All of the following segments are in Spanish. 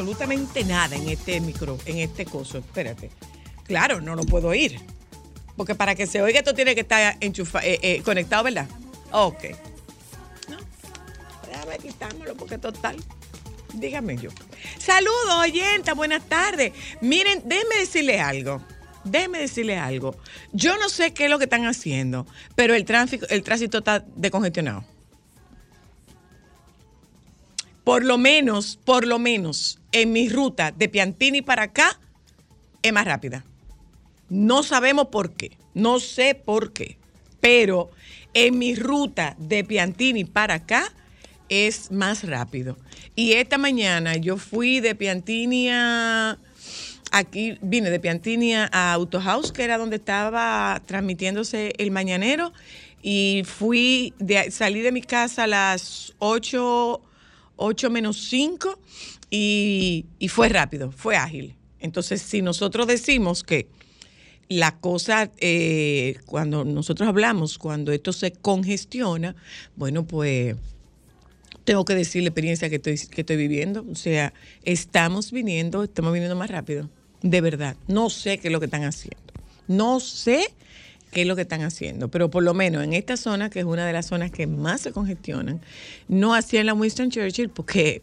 absolutamente nada en este micro, en este coso. Espérate. Claro, no lo puedo oír. Porque para que se oiga esto tiene que estar enchufa, eh, eh, conectado, ¿verdad? Ok. No. Déjame quitámoslo porque total. Dígame yo. Saludos, oyenta, buenas tardes. Miren, déjenme decirle algo. Déjenme decirle algo. Yo no sé qué es lo que están haciendo, pero el tránsito, el tránsito está decongestionado. Por lo menos, por lo menos, en mi ruta de Piantini para acá, es más rápida. No sabemos por qué, no sé por qué, pero en mi ruta de Piantini para acá es más rápido. Y esta mañana yo fui de Piantini aquí vine de Piantini a Auto House, que era donde estaba transmitiéndose el mañanero, y fui, de, salí de mi casa a las 8, 8 menos 5 y, y fue rápido, fue ágil. Entonces, si nosotros decimos que la cosa, eh, cuando nosotros hablamos, cuando esto se congestiona, bueno, pues tengo que decir la experiencia que estoy, que estoy viviendo. O sea, estamos viniendo, estamos viniendo más rápido. De verdad. No sé qué es lo que están haciendo. No sé qué es lo que están haciendo, pero por lo menos en esta zona, que es una de las zonas que más se congestionan, no hacían la Winston Churchill porque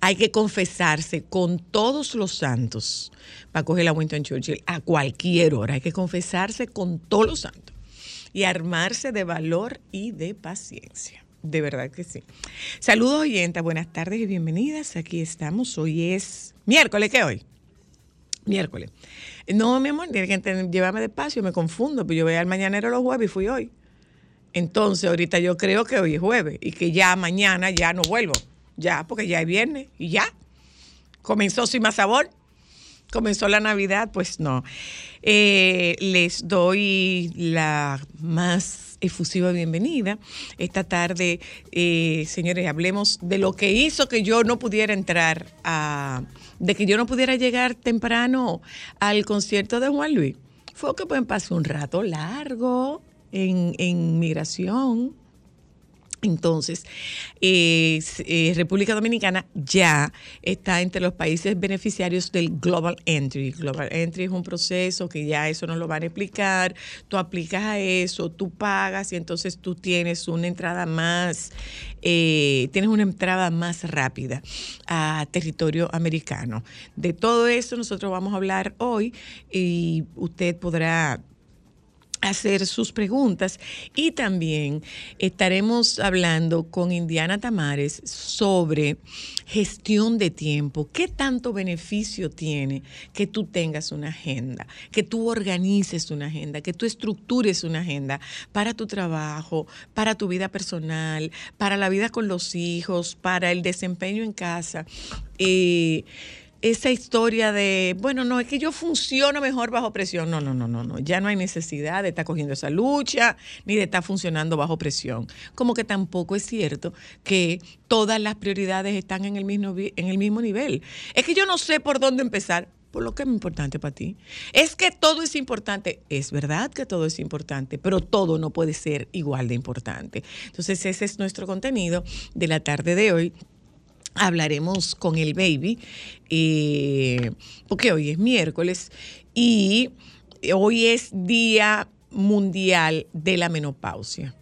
hay que confesarse con todos los santos para coger la Winston Churchill a cualquier hora. Hay que confesarse con todos los santos y armarse de valor y de paciencia. De verdad que sí. Saludos oyentes, buenas tardes y bienvenidas. Aquí estamos. Hoy es miércoles, ¿qué hoy? Miércoles. No, mi amor, tiene que llevarme despacio, me confundo, pero yo voy al mañanero los jueves y fui hoy. Entonces, ahorita yo creo que hoy es jueves y que ya mañana ya no vuelvo. Ya, porque ya es viernes y ya. Comenzó sin más sabor. Comenzó la Navidad, pues no. Eh, les doy la más efusiva bienvenida. Esta tarde, eh, señores, hablemos de lo que hizo que yo no pudiera entrar a de que yo no pudiera llegar temprano al concierto de Juan Luis fue que pues pasó un rato largo en, en migración entonces, eh, República Dominicana ya está entre los países beneficiarios del Global Entry. Global Entry es un proceso que ya eso nos lo van a explicar. Tú aplicas a eso, tú pagas y entonces tú tienes una entrada más, eh, tienes una entrada más rápida a territorio americano. De todo eso nosotros vamos a hablar hoy y usted podrá hacer sus preguntas y también estaremos hablando con Indiana Tamares sobre gestión de tiempo. ¿Qué tanto beneficio tiene que tú tengas una agenda, que tú organices una agenda, que tú estructures una agenda para tu trabajo, para tu vida personal, para la vida con los hijos, para el desempeño en casa? Eh, esa historia de, bueno, no, es que yo funciono mejor bajo presión. No, no, no, no, no. Ya no hay necesidad de estar cogiendo esa lucha ni de estar funcionando bajo presión. Como que tampoco es cierto que todas las prioridades están en el mismo, en el mismo nivel. Es que yo no sé por dónde empezar por lo que es importante para ti. Es que todo es importante. Es verdad que todo es importante, pero todo no puede ser igual de importante. Entonces, ese es nuestro contenido de la tarde de hoy hablaremos con el baby, eh, porque hoy es miércoles y hoy es Día Mundial de la Menopausia.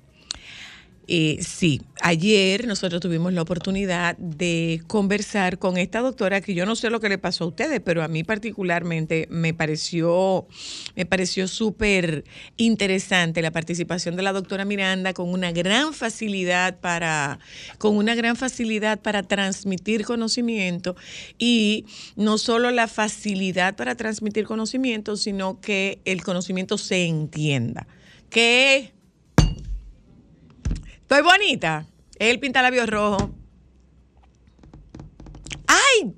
Eh, sí, ayer nosotros tuvimos la oportunidad de conversar con esta doctora que yo no sé lo que le pasó a ustedes, pero a mí particularmente me pareció, me pareció súper interesante la participación de la doctora Miranda con una gran facilidad para, con una gran facilidad para transmitir conocimiento y no solo la facilidad para transmitir conocimiento, sino que el conocimiento se entienda. Que Estoy bonita. Él pinta labios rojos. ¡Ay!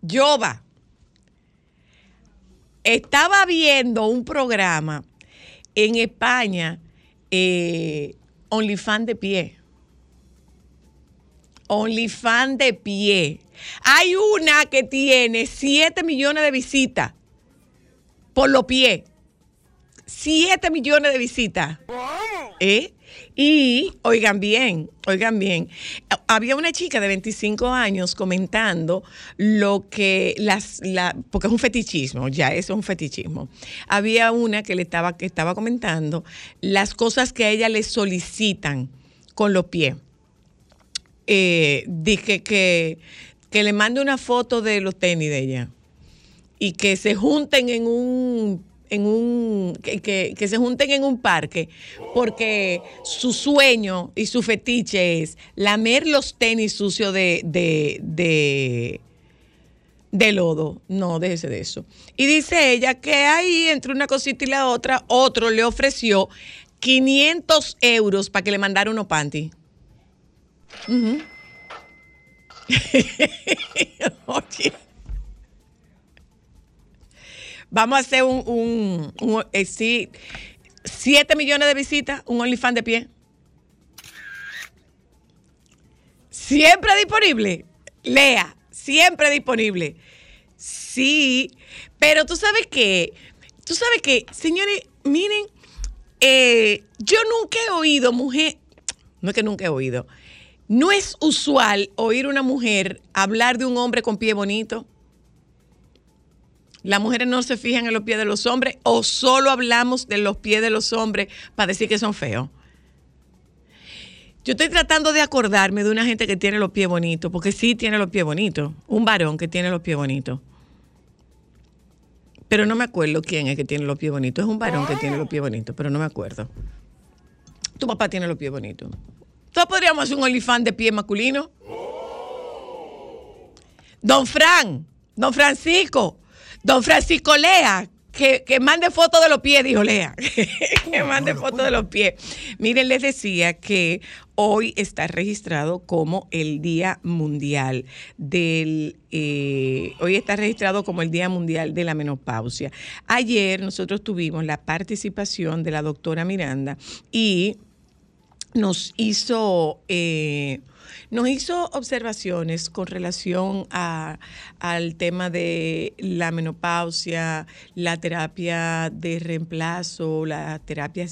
Yoba. Estaba viendo un programa en España, eh, OnlyFans de pie. OnlyFans de pie. Hay una que tiene 7 millones de visitas por los pies. 7 millones de visitas. ¿Eh? Y oigan bien, oigan bien, había una chica de 25 años comentando lo que las, la, porque es un fetichismo, ya eso es un fetichismo. Había una que le estaba, que estaba comentando las cosas que a ella le solicitan con los pies. Eh, dije que, que le mande una foto de los tenis de ella y que se junten en un en un que, se junten en un parque porque su sueño y su fetiche es lamer los tenis sucios de, de, de, lodo. No, déjese de eso. Y dice ella que ahí, entre una cosita y la otra, otro le ofreció 500 euros para que le mandara unos panty. Oye. Vamos a hacer un, un, eh, sí, 7 millones de visitas, un OnlyFans de pie. Siempre disponible. Lea, siempre disponible. Sí, pero tú sabes que, tú sabes que, señores, miren, eh, yo nunca he oído mujer, no es que nunca he oído, no es usual oír una mujer hablar de un hombre con pie bonito las mujeres no se fijan en los pies de los hombres o solo hablamos de los pies de los hombres para decir que son feos. Yo estoy tratando de acordarme de una gente que tiene los pies bonitos, porque sí tiene los pies bonitos. Un varón que tiene los pies bonitos. Pero no me acuerdo quién es que tiene los pies bonitos. Es un varón que tiene los pies bonitos, pero no me acuerdo. Tu papá tiene los pies bonitos. Todos podríamos hacer un olifán de pie masculino. Don Fran, don Francisco, Don Francisco Lea, que, mande foto de los pies, dijo Lea. que mande foto de los pies. Miren, les decía que hoy está registrado como el Día Mundial del. Eh, hoy está registrado como el Día Mundial de la Menopausia. Ayer nosotros tuvimos la participación de la doctora Miranda y nos hizo. Eh, nos hizo observaciones con relación a, al tema de la menopausia, la terapia de reemplazo, la terapia,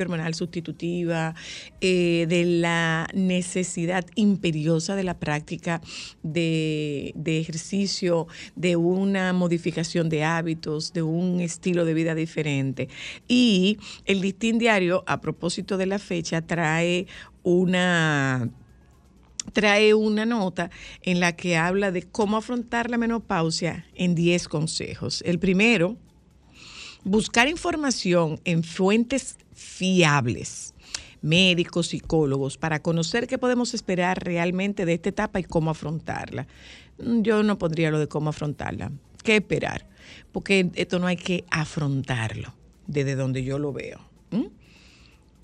hormonal sustitutiva, eh, de la necesidad imperiosa de la práctica de, de ejercicio, de una modificación de hábitos, de un estilo de vida diferente. Y el listín diario, a propósito de la fecha, trae una trae una nota en la que habla de cómo afrontar la menopausia en 10 consejos. El primero, buscar información en fuentes fiables, médicos, psicólogos, para conocer qué podemos esperar realmente de esta etapa y cómo afrontarla. Yo no pondría lo de cómo afrontarla. ¿Qué esperar? Porque esto no hay que afrontarlo desde donde yo lo veo.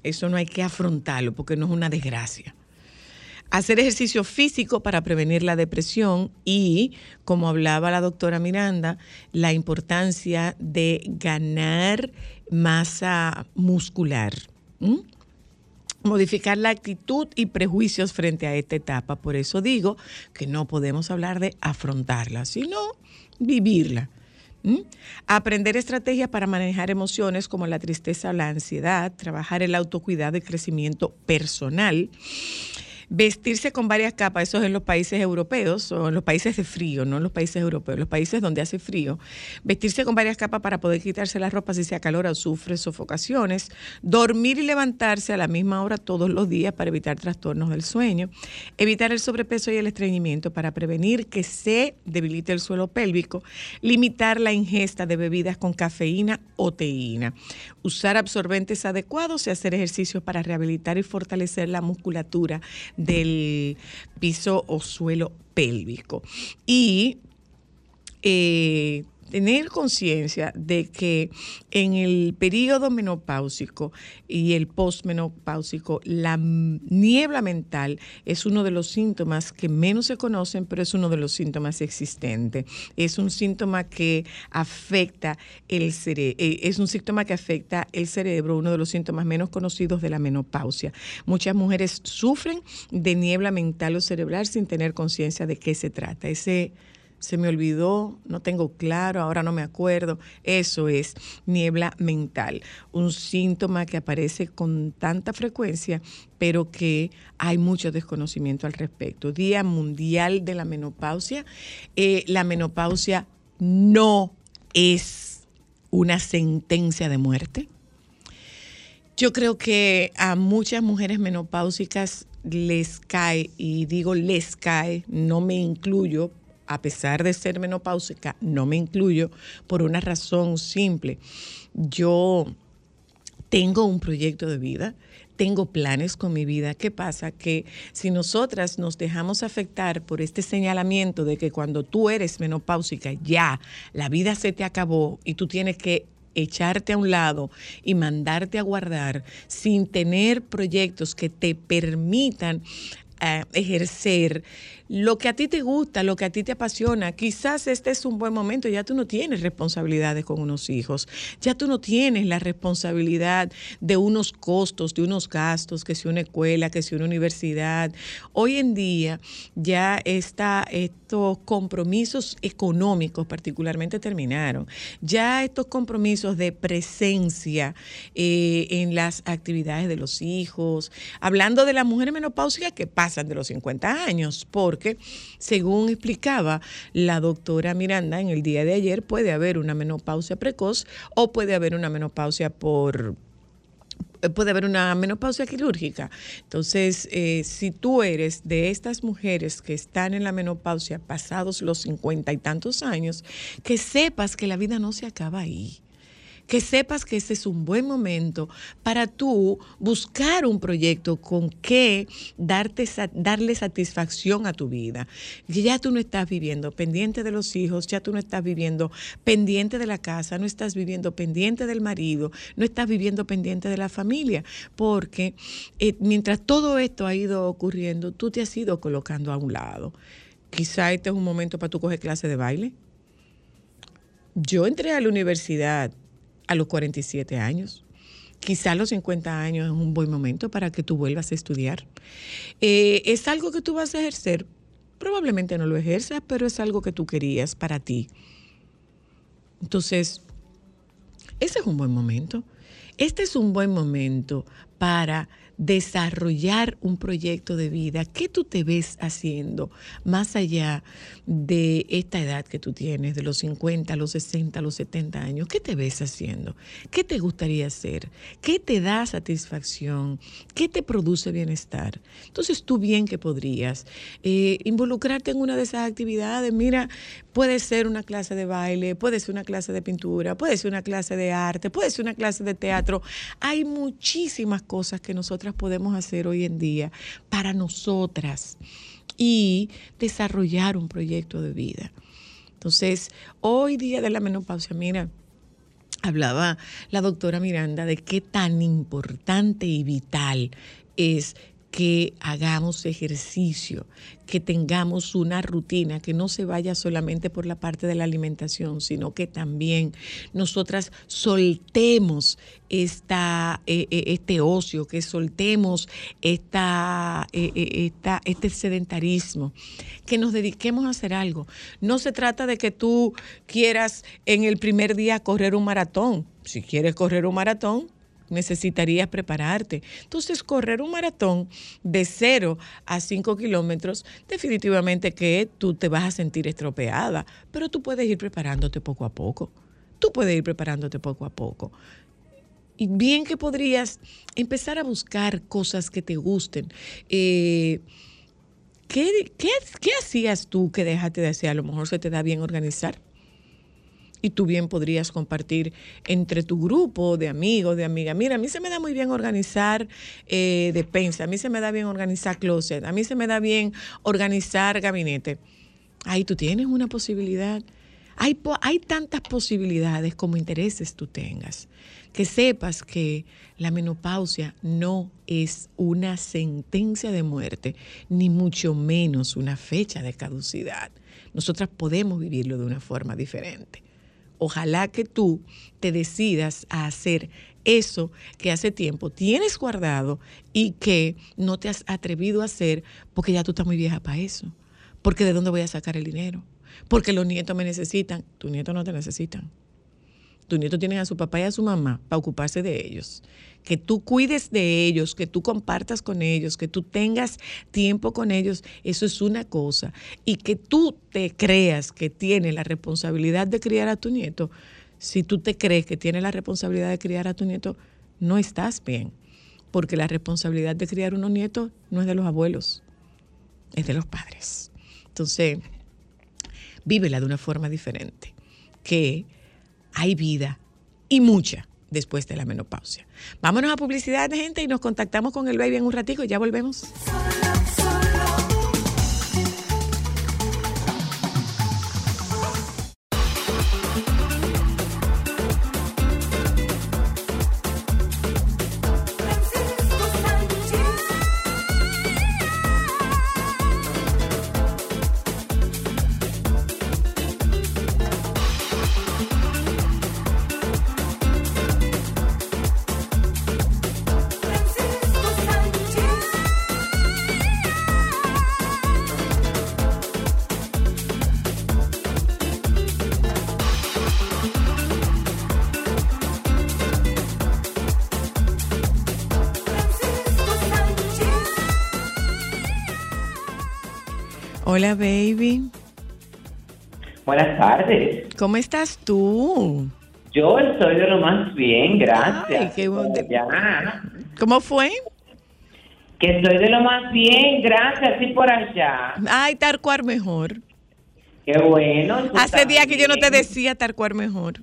Eso no hay que afrontarlo porque no es una desgracia hacer ejercicio físico para prevenir la depresión y, como hablaba la doctora Miranda, la importancia de ganar masa muscular. Modificar la actitud y prejuicios frente a esta etapa. Por eso digo que no podemos hablar de afrontarla, sino vivirla. Aprender estrategias para manejar emociones como la tristeza o la ansiedad, trabajar el autocuidado y crecimiento personal vestirse con varias capas, eso es en los países europeos o en los países de frío, no en los países europeos, los países donde hace frío, vestirse con varias capas para poder quitarse la ropa si se acalora o sufre sofocaciones, dormir y levantarse a la misma hora todos los días para evitar trastornos del sueño, evitar el sobrepeso y el estreñimiento para prevenir que se debilite el suelo pélvico, limitar la ingesta de bebidas con cafeína o teína, usar absorbentes adecuados y hacer ejercicios para rehabilitar y fortalecer la musculatura del piso o suelo pélvico. Y eh, tener conciencia de que en el periodo menopáusico y el postmenopáusico, la niebla mental es uno de los síntomas que menos se conocen, pero es uno de los síntomas existentes. Es un síntoma que afecta el cerebro, eh, es un síntoma que afecta el cerebro, uno de los síntomas menos conocidos de la menopausia. Muchas mujeres sufren de niebla mental o cerebral sin tener conciencia de qué se trata. Ese se me olvidó, no tengo claro, ahora no me acuerdo. Eso es niebla mental, un síntoma que aparece con tanta frecuencia, pero que hay mucho desconocimiento al respecto. Día Mundial de la Menopausia. Eh, la menopausia no es una sentencia de muerte. Yo creo que a muchas mujeres menopáusicas les cae, y digo les cae, no me incluyo, a pesar de ser menopáusica, no me incluyo por una razón simple. Yo tengo un proyecto de vida, tengo planes con mi vida. ¿Qué pasa? Que si nosotras nos dejamos afectar por este señalamiento de que cuando tú eres menopáusica ya la vida se te acabó y tú tienes que echarte a un lado y mandarte a guardar sin tener proyectos que te permitan eh, ejercer lo que a ti te gusta, lo que a ti te apasiona. Quizás este es un buen momento, ya tú no tienes responsabilidades con unos hijos, ya tú no tienes la responsabilidad de unos costos, de unos gastos, que si una escuela, que si una universidad. Hoy en día ya está estos compromisos económicos particularmente terminaron. Ya estos compromisos de presencia eh, en las actividades de los hijos, hablando de las mujeres menopáusicas que pasan de los 50 años, porque porque, según explicaba la doctora Miranda en el día de ayer, puede haber una menopausia precoz o puede haber una menopausia por puede haber una menopausia quirúrgica. Entonces, eh, si tú eres de estas mujeres que están en la menopausia pasados los cincuenta y tantos años, que sepas que la vida no se acaba ahí que sepas que ese es un buen momento para tú buscar un proyecto con que darte, darle satisfacción a tu vida. Ya tú no estás viviendo pendiente de los hijos, ya tú no estás viviendo pendiente de la casa, no estás viviendo pendiente del marido, no estás viviendo pendiente de la familia, porque eh, mientras todo esto ha ido ocurriendo, tú te has ido colocando a un lado. Quizá este es un momento para tú coger clase de baile. Yo entré a la universidad a los 47 años. Quizá a los 50 años es un buen momento para que tú vuelvas a estudiar. Eh, ¿Es algo que tú vas a ejercer? Probablemente no lo ejerzas, pero es algo que tú querías para ti. Entonces, ese es un buen momento. Este es un buen momento para desarrollar un proyecto de vida. ¿Qué tú te ves haciendo más allá de esta edad que tú tienes, de los 50, los 60, los 70 años? ¿Qué te ves haciendo? ¿Qué te gustaría hacer? ¿Qué te da satisfacción? ¿Qué te produce bienestar? Entonces tú bien que podrías eh, involucrarte en una de esas actividades. Mira, puede ser una clase de baile, puede ser una clase de pintura, puede ser una clase de arte, puede ser una clase de teatro. Hay muchísimas cosas que nosotras podemos hacer hoy en día para nosotras y desarrollar un proyecto de vida. Entonces, hoy día de la menopausia, mira, hablaba la doctora Miranda de qué tan importante y vital es que hagamos ejercicio, que tengamos una rutina, que no se vaya solamente por la parte de la alimentación, sino que también nosotras soltemos esta, eh, eh, este ocio, que soltemos esta, eh, esta, este sedentarismo, que nos dediquemos a hacer algo. No se trata de que tú quieras en el primer día correr un maratón. Si quieres correr un maratón, necesitarías prepararte. Entonces, correr un maratón de 0 a 5 kilómetros, definitivamente que tú te vas a sentir estropeada, pero tú puedes ir preparándote poco a poco. Tú puedes ir preparándote poco a poco. Y bien que podrías empezar a buscar cosas que te gusten. Eh, ¿qué, qué hacías tú que dejaste de hacer? A lo mejor se te da bien organizar y tú bien podrías compartir entre tu grupo de amigos, de amigas. Mira, a mí se me da muy bien organizar eh, despensa, a mí se me da bien organizar closet, a mí se me da bien organizar gabinete. Ahí tú tienes una posibilidad. Hay, hay tantas posibilidades como intereses tú tengas. Que sepas que la menopausia no es una sentencia de muerte, ni mucho menos una fecha de caducidad. Nosotras podemos vivirlo de una forma diferente ojalá que tú te decidas a hacer eso que hace tiempo tienes guardado y que no te has atrevido a hacer porque ya tú estás muy vieja para eso. Porque de dónde voy a sacar el dinero? porque los nietos me necesitan. Tus nietos no te necesitan. Tus nietos tienen a su papá y a su mamá para ocuparse de ellos. Que tú cuides de ellos, que tú compartas con ellos, que tú tengas tiempo con ellos, eso es una cosa. Y que tú te creas que tienes la responsabilidad de criar a tu nieto, si tú te crees que tienes la responsabilidad de criar a tu nieto, no estás bien. Porque la responsabilidad de criar unos nietos no es de los abuelos, es de los padres. Entonces, vívela de una forma diferente, que hay vida y mucha después de la menopausia. Vámonos a publicidad, gente, y nos contactamos con el baby en un ratico y ya volvemos. Hola, baby. Buenas tardes. ¿Cómo estás tú? Yo estoy de lo más bien, gracias. Ay, qué bueno. ¿Cómo fue? Que estoy de lo más bien, gracias, y por allá. Ay, Tarcuar mejor. Qué bueno. Hace días que yo no te decía Tarcuar mejor.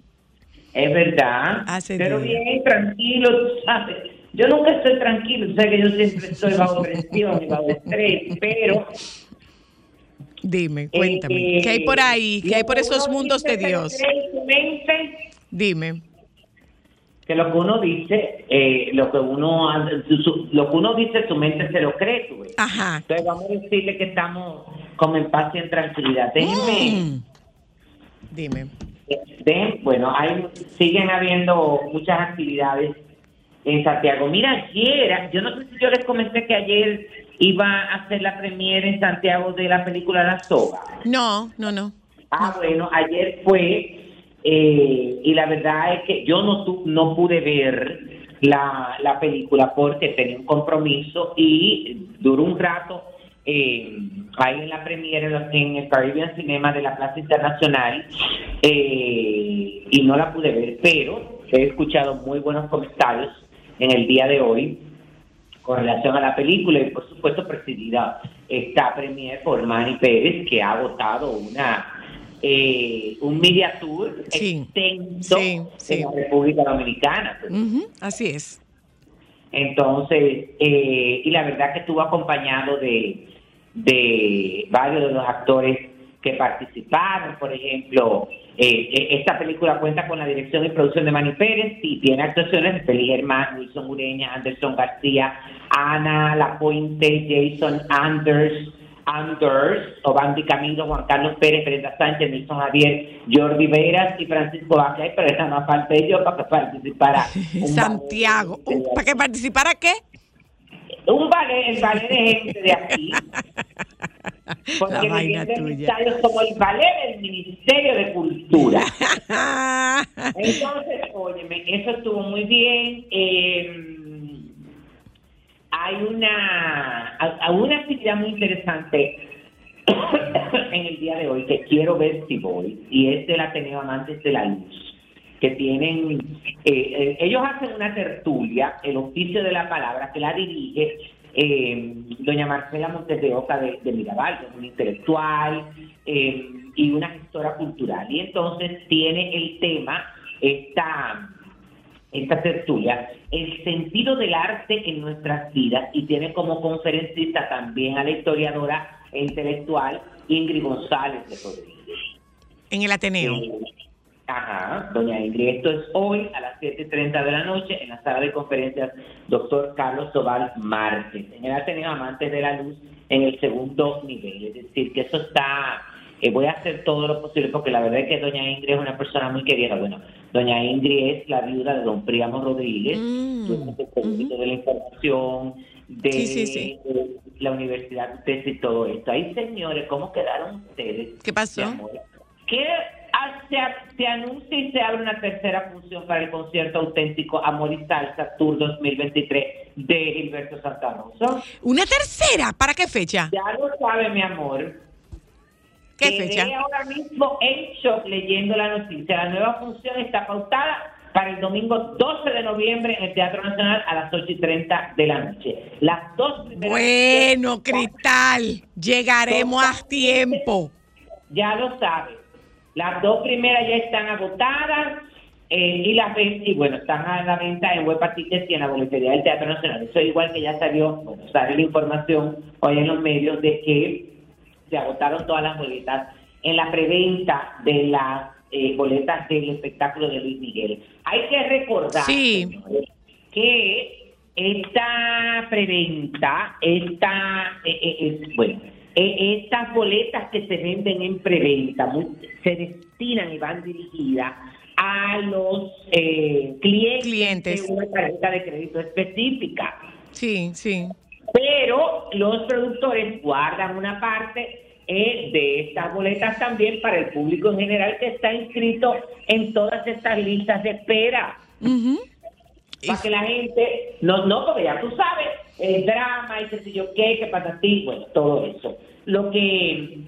Es verdad. Hace Pero bien, tranquilo, tú sabes. Yo nunca estoy tranquilo, tú sabes que yo siempre estoy bajo presión y bajo estrés, pero Dime, cuéntame. Eh, ¿Qué hay por ahí? ¿Qué hay por esos mundos de Dios? Dime. que lo que uno dice, eh, lo que uno su- lo que uno dice, su mente se lo cree, tú. Ajá. Entonces vamos a decirle que estamos como en paz y en tranquilidad. Déjenme, Mm. Dime. bueno, hay, siguen habiendo muchas actividades en Santiago. Mira, ayer, yo no sé si yo les comenté que ayer iba a hacer la premiere en Santiago de la película La Soga. No, no, no. Ah, bueno, ayer fue eh, y la verdad es que yo no tu- no pude ver la, la película porque tenía un compromiso y duró un rato eh, ahí en la premiere en el Caribbean Cinema de la Plaza Internacional eh, y no la pude ver, pero he escuchado muy buenos comentarios en el día de hoy con relación a la película y por supuesto presidida esta premier por Manny Pérez que ha votado una eh, un media tour Sí, extenso sí, sí. en la República Dominicana. Así es. Entonces, eh, y la verdad que estuvo acompañado de, de varios de los actores que participaron, por ejemplo, eh, eh, esta película cuenta con la dirección y producción de Manny Pérez y tiene actuaciones de Feliz Germán, Wilson Ureña, Anderson García, Ana Lapuente, Jason Anders, Anders, Obandi Camilo, Juan Carlos Pérez, Brenda Sánchez, Nelson Javier, Jordi Veras y Francisco Vázquez, pero esa no parte yo para que participara. Santiago. ¿Para que participara qué? un ballet, el ballet de gente de aquí. Porque La me vaina tuya. como el ballet del Ministerio de Cultura. Entonces, óyeme, eso estuvo muy bien. Eh, hay una, hay una actividad muy interesante en el día de hoy que quiero ver si voy, y es del Ateneo Amantes de la Luz, que tienen, eh, eh, ellos hacen una tertulia, el oficio de la palabra, que la dirige eh, doña Marcela Montes de Oca de, de Mirabal, que es una intelectual eh, y una gestora cultural. Y entonces tiene el tema, esta, esta tertulia, el sentido del arte en nuestras vidas y tiene como conferencista también a la historiadora e intelectual Ingrid González de Rodríguez. En el Ateneo. Eh, Ajá, doña Ingrid, esto es hoy a las 7.30 de la noche en la sala de conferencias doctor Carlos Sobal Márquez, en el Ateneo Amantes de la Luz, en el segundo nivel. Es decir, que eso está, eh, voy a hacer todo lo posible porque la verdad es que doña Ingrid es una persona muy querida. Bueno, doña Ingrid es la viuda de don Príamo Rodríguez, Mm, de la Información, de Sí, sí, sí. la universidad de y todo esto. Ay, señores, ¿cómo quedaron ustedes? ¿Qué pasó? ah, se, se anuncia y se abre una tercera función para el concierto auténtico Amor y Salsa Tour 2023 de Gilberto Santa Rosa. ¿Una tercera? ¿Para qué fecha? Ya lo sabe, mi amor. ¿Qué Quedé fecha? ahora mismo en shock leyendo la noticia. La nueva función está pautada para el domingo 12 de noviembre en el Teatro Nacional a las 8 y 30 de la noche. Las dos primeras Bueno, Cristal, llegaremos a tiempo. ya lo sabe. Las dos primeras ya están agotadas eh, y las y bueno, están a la venta en Web y en la boletería del Teatro Nacional. Eso igual que ya salió, bueno, sale la información hoy en los medios de que se agotaron todas las boletas en la preventa de las eh, boletas del espectáculo de Luis Miguel. Hay que recordar Sí. señores, que esta preventa, esta, eh, eh, es- bueno, estas boletas que se venden en preventa se destinan y van dirigidas a los eh, clientes, Clientes. de una tarjeta de crédito específica. Sí, sí. Pero los productores guardan una parte eh, de estas boletas también para el público en general que está inscrito en todas estas listas de espera. Para que la gente, no, no, porque ya tú sabes, el drama y qué sé yo qué, que para ti, bueno, todo eso. Lo que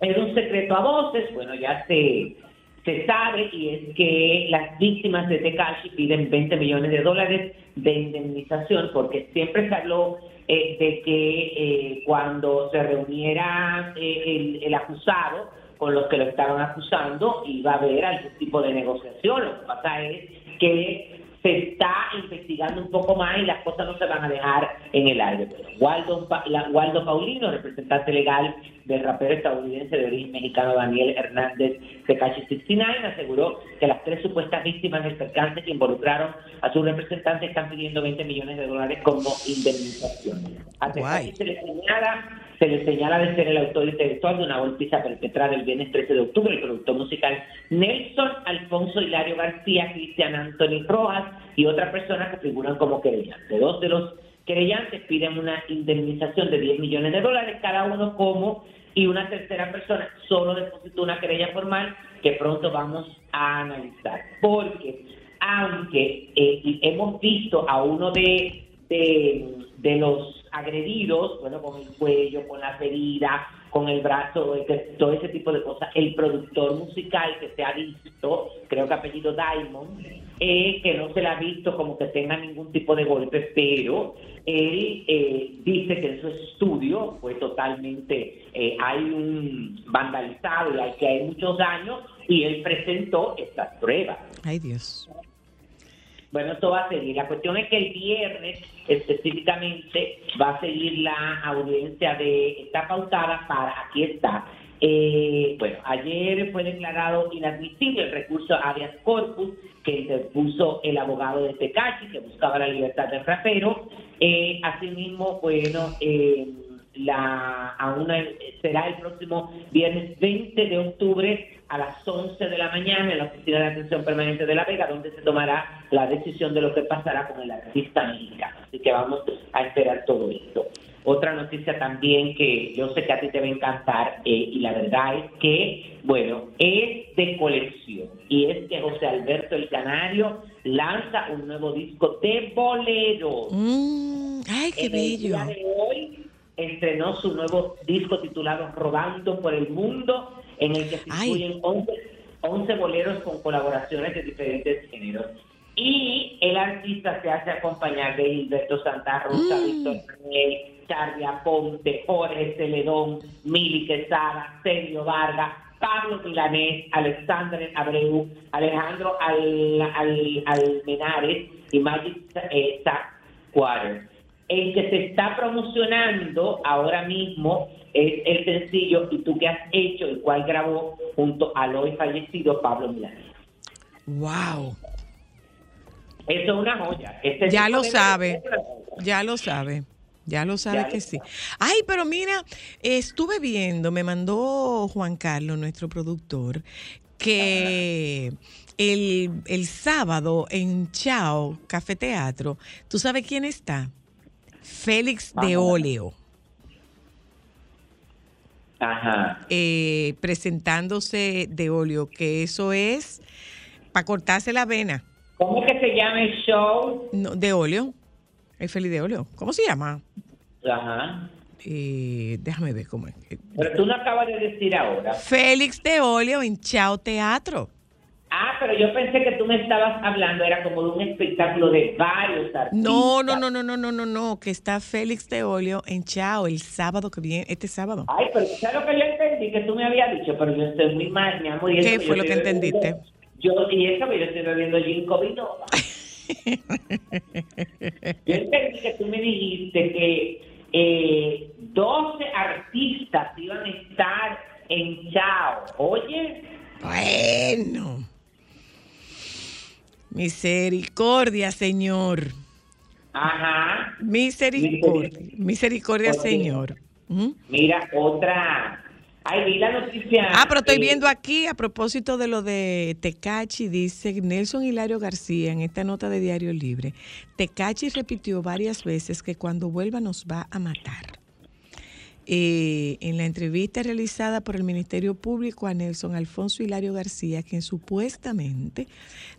es un secreto a voces, bueno, ya se, se sabe, y es que las víctimas de Tekashi piden 20 millones de dólares de indemnización, porque siempre se habló eh, de que eh, cuando se reuniera eh, el, el acusado con los que lo estaban acusando, iba a haber algún tipo de negociación. Lo que pasa es que se está investigando un poco más y las cosas no se van a dejar en el aire. Pero Waldo, la- Waldo Paulino, representante legal del rapero estadounidense de origen mexicano Daniel Hernández Tecachi 69, aseguró que las tres supuestas víctimas del percance que involucraron a su representante están pidiendo 20 millones de dólares como indemnización. A se le señala se le señala de ser el autor intelectual de una golpiza perpetrada el viernes 13 de octubre. El productor musical Nelson Alfonso Hilario García, Cristian Anthony Rojas y otra persona que figuran como querellantes. Dos de los querellantes piden una indemnización de 10 millones de dólares cada uno como y una tercera persona solo depositó una querella formal que pronto vamos a analizar. Porque aunque eh, hemos visto a uno de, de los agredidos, bueno, con el cuello, con las heridas, con el brazo, que- todo ese tipo de cosas, el productor musical que se ha visto, creo que apellido Diamond, eh, que no se le ha visto como que tenga ningún tipo de golpe, pero él eh, dice que en su estudio fue totalmente, eh, hay un vandalizado y hay que hay muchos daños y él presentó estas pruebas. Ay, Dios. Bueno, esto va a seguir. La cuestión es que el viernes específicamente va a seguir la audiencia de, está pautada para, aquí está. Eh, bueno, ayer fue declarado inadmisible el recurso habeas corpus que interpuso el abogado de Tecachi, que buscaba la libertad del rapero. Eh, asimismo, bueno, eh, la a una, será el próximo viernes 20 de octubre a las 11 de la mañana en la Oficina de Atención Permanente de La Vega, donde se tomará la decisión de lo que pasará con el artista mexicano. Así que vamos a esperar todo esto. Otra noticia también que yo sé que a ti te va a encantar eh, y la verdad es que, bueno, es de colección y es que José Alberto el Canario lanza un nuevo disco de boleros. Mm, ay, qué En el bello. día de hoy estrenó su nuevo disco titulado Rodando por el Mundo, en el que se Ay. incluyen 11, 11 boleros con colaboraciones de diferentes géneros. Y el artista se hace acompañar de Gilberto Santa Rosa, Mm. Víctor Manuel, Charlie Aponte, Jorge Celedón, Mili Quesada, Sergio Vargas, Pablo Milanés, Alexander Abreu, Alejandro Al, Al- Almenares y Magic eh, Quarter. El que se está promocionando ahora mismo es el sencillo ¿Y tú qué has hecho? el cual grabó junto al hoy fallecido Pablo Milanés. Wow. Eso es una joya. Este Ya lo sabe. Ya lo sabe. Ya lo sabe Ya que sí. Ay, pero mira, estuve viendo, me mandó Juan Carlos, nuestro productor, que el, el sábado en Chao Café Teatro, ¿tú sabes quién está? Félix de Óleo. Ajá. eh, presentándose de óleo, que eso es para cortarse la vena ¿Cómo es que se llama el show? no, de óleo. El Félix de óleo. ¿Cómo se llama? Ajá. Eh, déjame ver cómo es. Pero tú no acabas de decir ahora. Félix de óleo en Chao Teatro. Ah, pero yo pensé que tú me estabas hablando, era como de un espectáculo de varios artistas. No, no, no, no, no, no, no, no, que está Félix de óleo en Chao el sábado que viene, este sábado. Ay, pero ¿sabes lo que yo entendí? Que tú me habías dicho, pero yo estoy muy mal, mi amor. y ¿Qué fue lo que entendiste? bebiendo- Yo, y eso que yo estoy bebiendo Ginkgo biloba. yo entendí que tú me dijiste que eh, 12 artistas iban a estar en Chao. Oye, Bueno. Misericordia, Señor. ajá. Misericordia. Misericordia. Señor. Ujú. Mira, otra. Ay, vi la noticia. Ah, pero estoy eh, viendo aquí, a propósito de lo de Tecachi, dice Nelson Hilario García en esta nota de Diario Libre. Tecachi repitió varias veces que cuando vuelva nos va a matar. Eh, en la entrevista realizada por el Ministerio Público a Nelson Alfonso Hilario García, quien supuestamente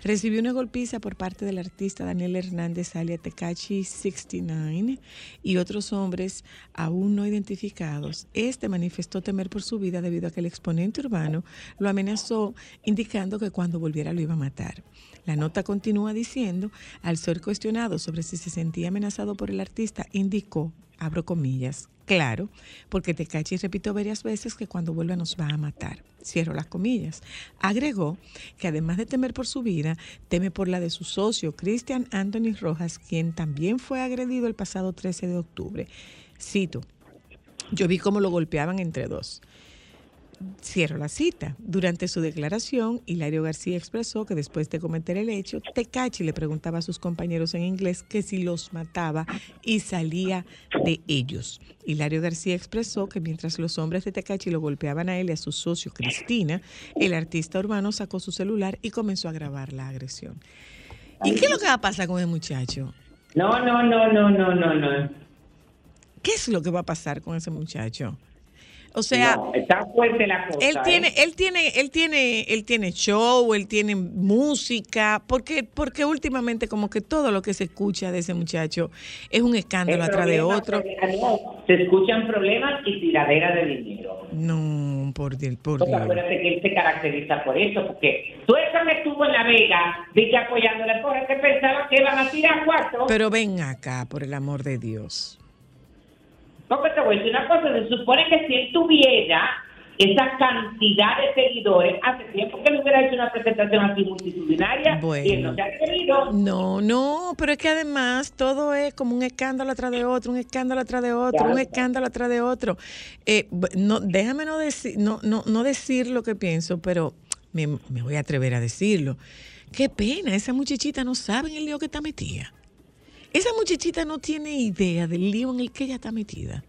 recibió una golpiza por parte del artista Daniel Hernández alia Tecachi 69 y otros hombres aún no identificados, este manifestó temer por su vida debido a que el exponente urbano lo amenazó indicando que cuando volviera lo iba a matar. La nota continúa diciendo, al ser cuestionado sobre si se sentía amenazado por el artista, indicó, abro comillas, claro, porque Tecachi repitió varias veces que cuando vuelva nos va a matar. Cierro las comillas. Agregó que además de temer por su vida, teme por la de su socio, Cristian Anthony Rojas, quien también fue agredido el pasado 13 de octubre. Cito, yo vi cómo lo golpeaban entre dos. Cierro la cita. Durante su declaración, Hilario García expresó que después de cometer el hecho, Tecachi le preguntaba a sus compañeros en inglés que si los mataba y salía de ellos. Hilario García expresó que mientras los hombres de Tecachi lo golpeaban a él y a su socio Cristina, el artista urbano sacó su celular y comenzó a grabar la agresión. ¿Y qué es lo que va a pasar con el muchacho? No, no, no, no, no, no, no. ¿Qué es lo que va a pasar con ese muchacho? O sea, No, está fuerte la cosa. Él tiene, ¿eh? él tiene, él tiene, él tiene show, él tiene música, porque, porque últimamente como que todo lo que se escucha de ese muchacho es un escándalo atrás de otro. Se escuchan problemas y tiradera de dinero. No, por Dios, por Dios. acuérdate que él se caracteriza por eso, porque tú esa que estuvo en La Vega, dije apoyándole, por que pensaba que iban a tirar cuatro. Pero ven acá, por el amor de Dios. Porque te voy a decir una cosa, se supone que si él tuviera esa cantidad de seguidores, hace tiempo que le hubiera hecho una presentación así multitudinaria y él no se ha atrevido. No, no, pero es que además todo es como un escándalo atrás de otro, un escándalo atrás de otro, Claro. un escándalo atrás de otro. Eh, no, déjame no decir, no, no, no decir lo que pienso, pero me, me voy a atrever a decirlo. Qué pena, esa muchachita no sabe en el lío que está metida. Esa muchachita no tiene idea del lío en el que ella está metida.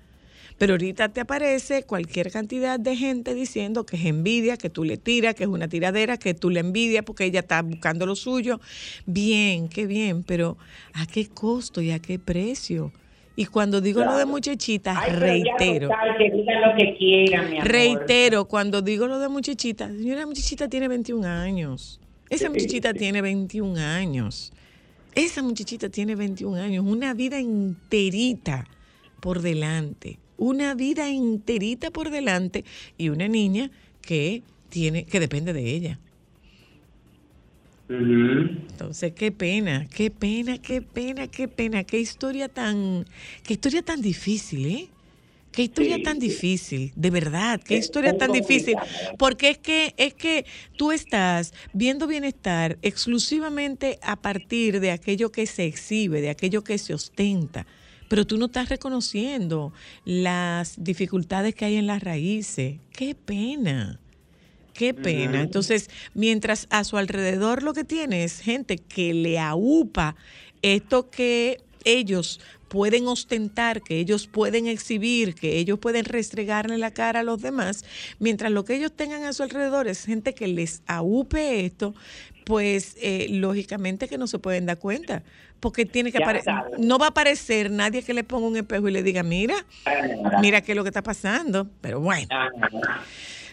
Pero ahorita te aparece cualquier cantidad de gente diciendo que es envidia, que tú le tiras, que es una tiradera, que tú le envidias porque ella está buscando lo suyo. Bien, qué bien, pero ¿a qué costo y a qué precio? Y cuando digo lo de Claro. muchachita, Ay, reitero. total, que digan lo que quieran, mi amor. Reitero, cuando digo lo de muchachita, señora muchachita tiene 21 años. Esa Sí, muchachita sí. tiene 21 años. Esa muchachita tiene 21 años, una vida enterita por delante. Una vida enterita por delante y una niña que tiene que depende de ella. Entonces, qué pena, qué pena, qué pena, qué pena, qué historia tan, qué historia tan difícil, ¿eh? Qué historia Sí, tan difícil, de verdad, qué historia tan difícil, porque es que es que tú estás viendo bienestar exclusivamente a partir de aquello que se exhibe, de aquello que se ostenta, pero tú no estás reconociendo las dificultades que hay en las raíces. Qué pena. Qué pena. Entonces, mientras a su alrededor lo que tiene es gente que le aupa esto que ellos pueden ostentar, que ellos pueden exhibir, que ellos pueden restregarle la cara a los demás, mientras lo que ellos tengan a su alrededor es gente que les aupe esto, pues eh, lógicamente que no se pueden dar cuenta, porque tiene que no va a aparecer nadie que le ponga un espejo y le diga, mira, mira qué es lo que está pasando, pero bueno.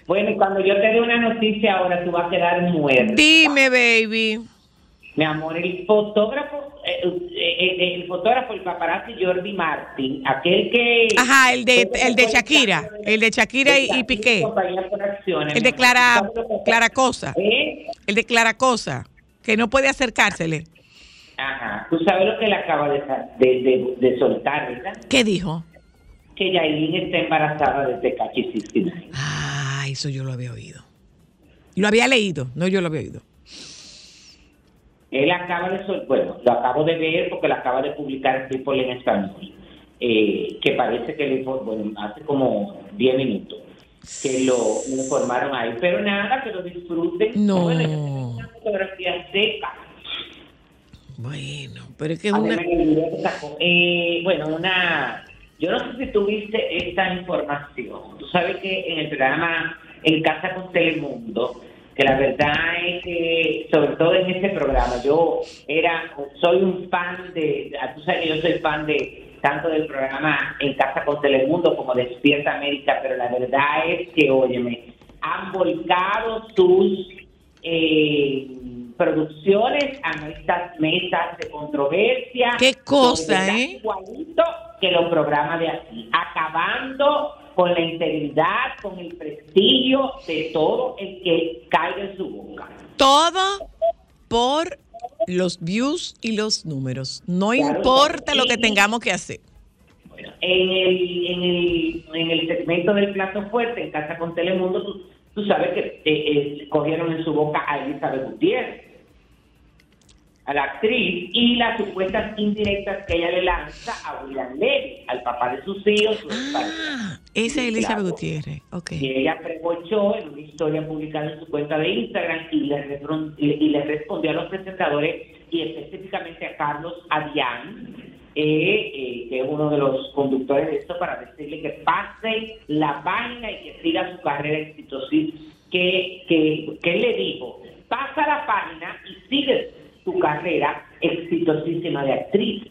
Bueno, y cuando yo te dé una noticia ahora, tú vas a quedar muerto. Dime, baby. Mi amor, el fotógrafo, eh, eh, eh, el fotógrafo, el paparazzi Jordi Martin, aquel que... Ajá, el de, el de Shakira, el de Shakira y, Piqué. El de Clara, Clara Cosa. El de Clara Cosa, que no puede acercársele. Ajá, tú sabes lo que le acaba de, de, de, soltar, ¿verdad? ¿Qué dijo? Que Yailin está embarazada desde Cachi 69. Ah, eso yo lo había oído. Lo había leído, no yo lo había oído. Él acaba de, bueno, lo acabo de ver porque lo acaba de publicar People en español, eh, que parece que le, bueno, hace como 10 minutos que lo informaron ahí, pero nada, que lo disfruten. No. Bueno, una fotografía seca. Bueno, pero es que una... Eh, bueno, una... Yo no sé si tuviste esta información. Tú sabes que en el programa En Casa con Telemundo que la verdad es que, sobre todo en este programa, yo era, soy un fan de, tú sabes que yo soy fan de tanto del programa En Casa con Telemundo como Despierta América, pero la verdad es que, óyeme, han volcado sus eh, producciones a estas mesas de controversia. Qué cosa, ¿eh? Igualito que los programas de aquí, acabando con la integridad, con el prestigio de todo el que caiga en su boca. Todo por los views y los números. No importa lo que tengamos que hacer. Bueno, en el, en el, en el segmento del plato fuerte, en Casa con Telemundo, tú, sabes que eh, eh, cogieron en su boca a Elizabeth Gutiérrez a la actriz y las supuestas indirectas que ella le lanza a William Levy, al papá de sus hijos. ah, esa es Elizabeth Gutiérrez, ok. Y ella pregochó en una historia publicada en su cuenta de Instagram y le, y le respondió a los presentadores y específicamente a Carlos Adián, eh, eh, que es uno de los conductores de esto, para decirle que pase la página y que siga su carrera exitosísima. Que, que, que él le dijo, pasa la página y sigue su carrera exitosísima de actriz.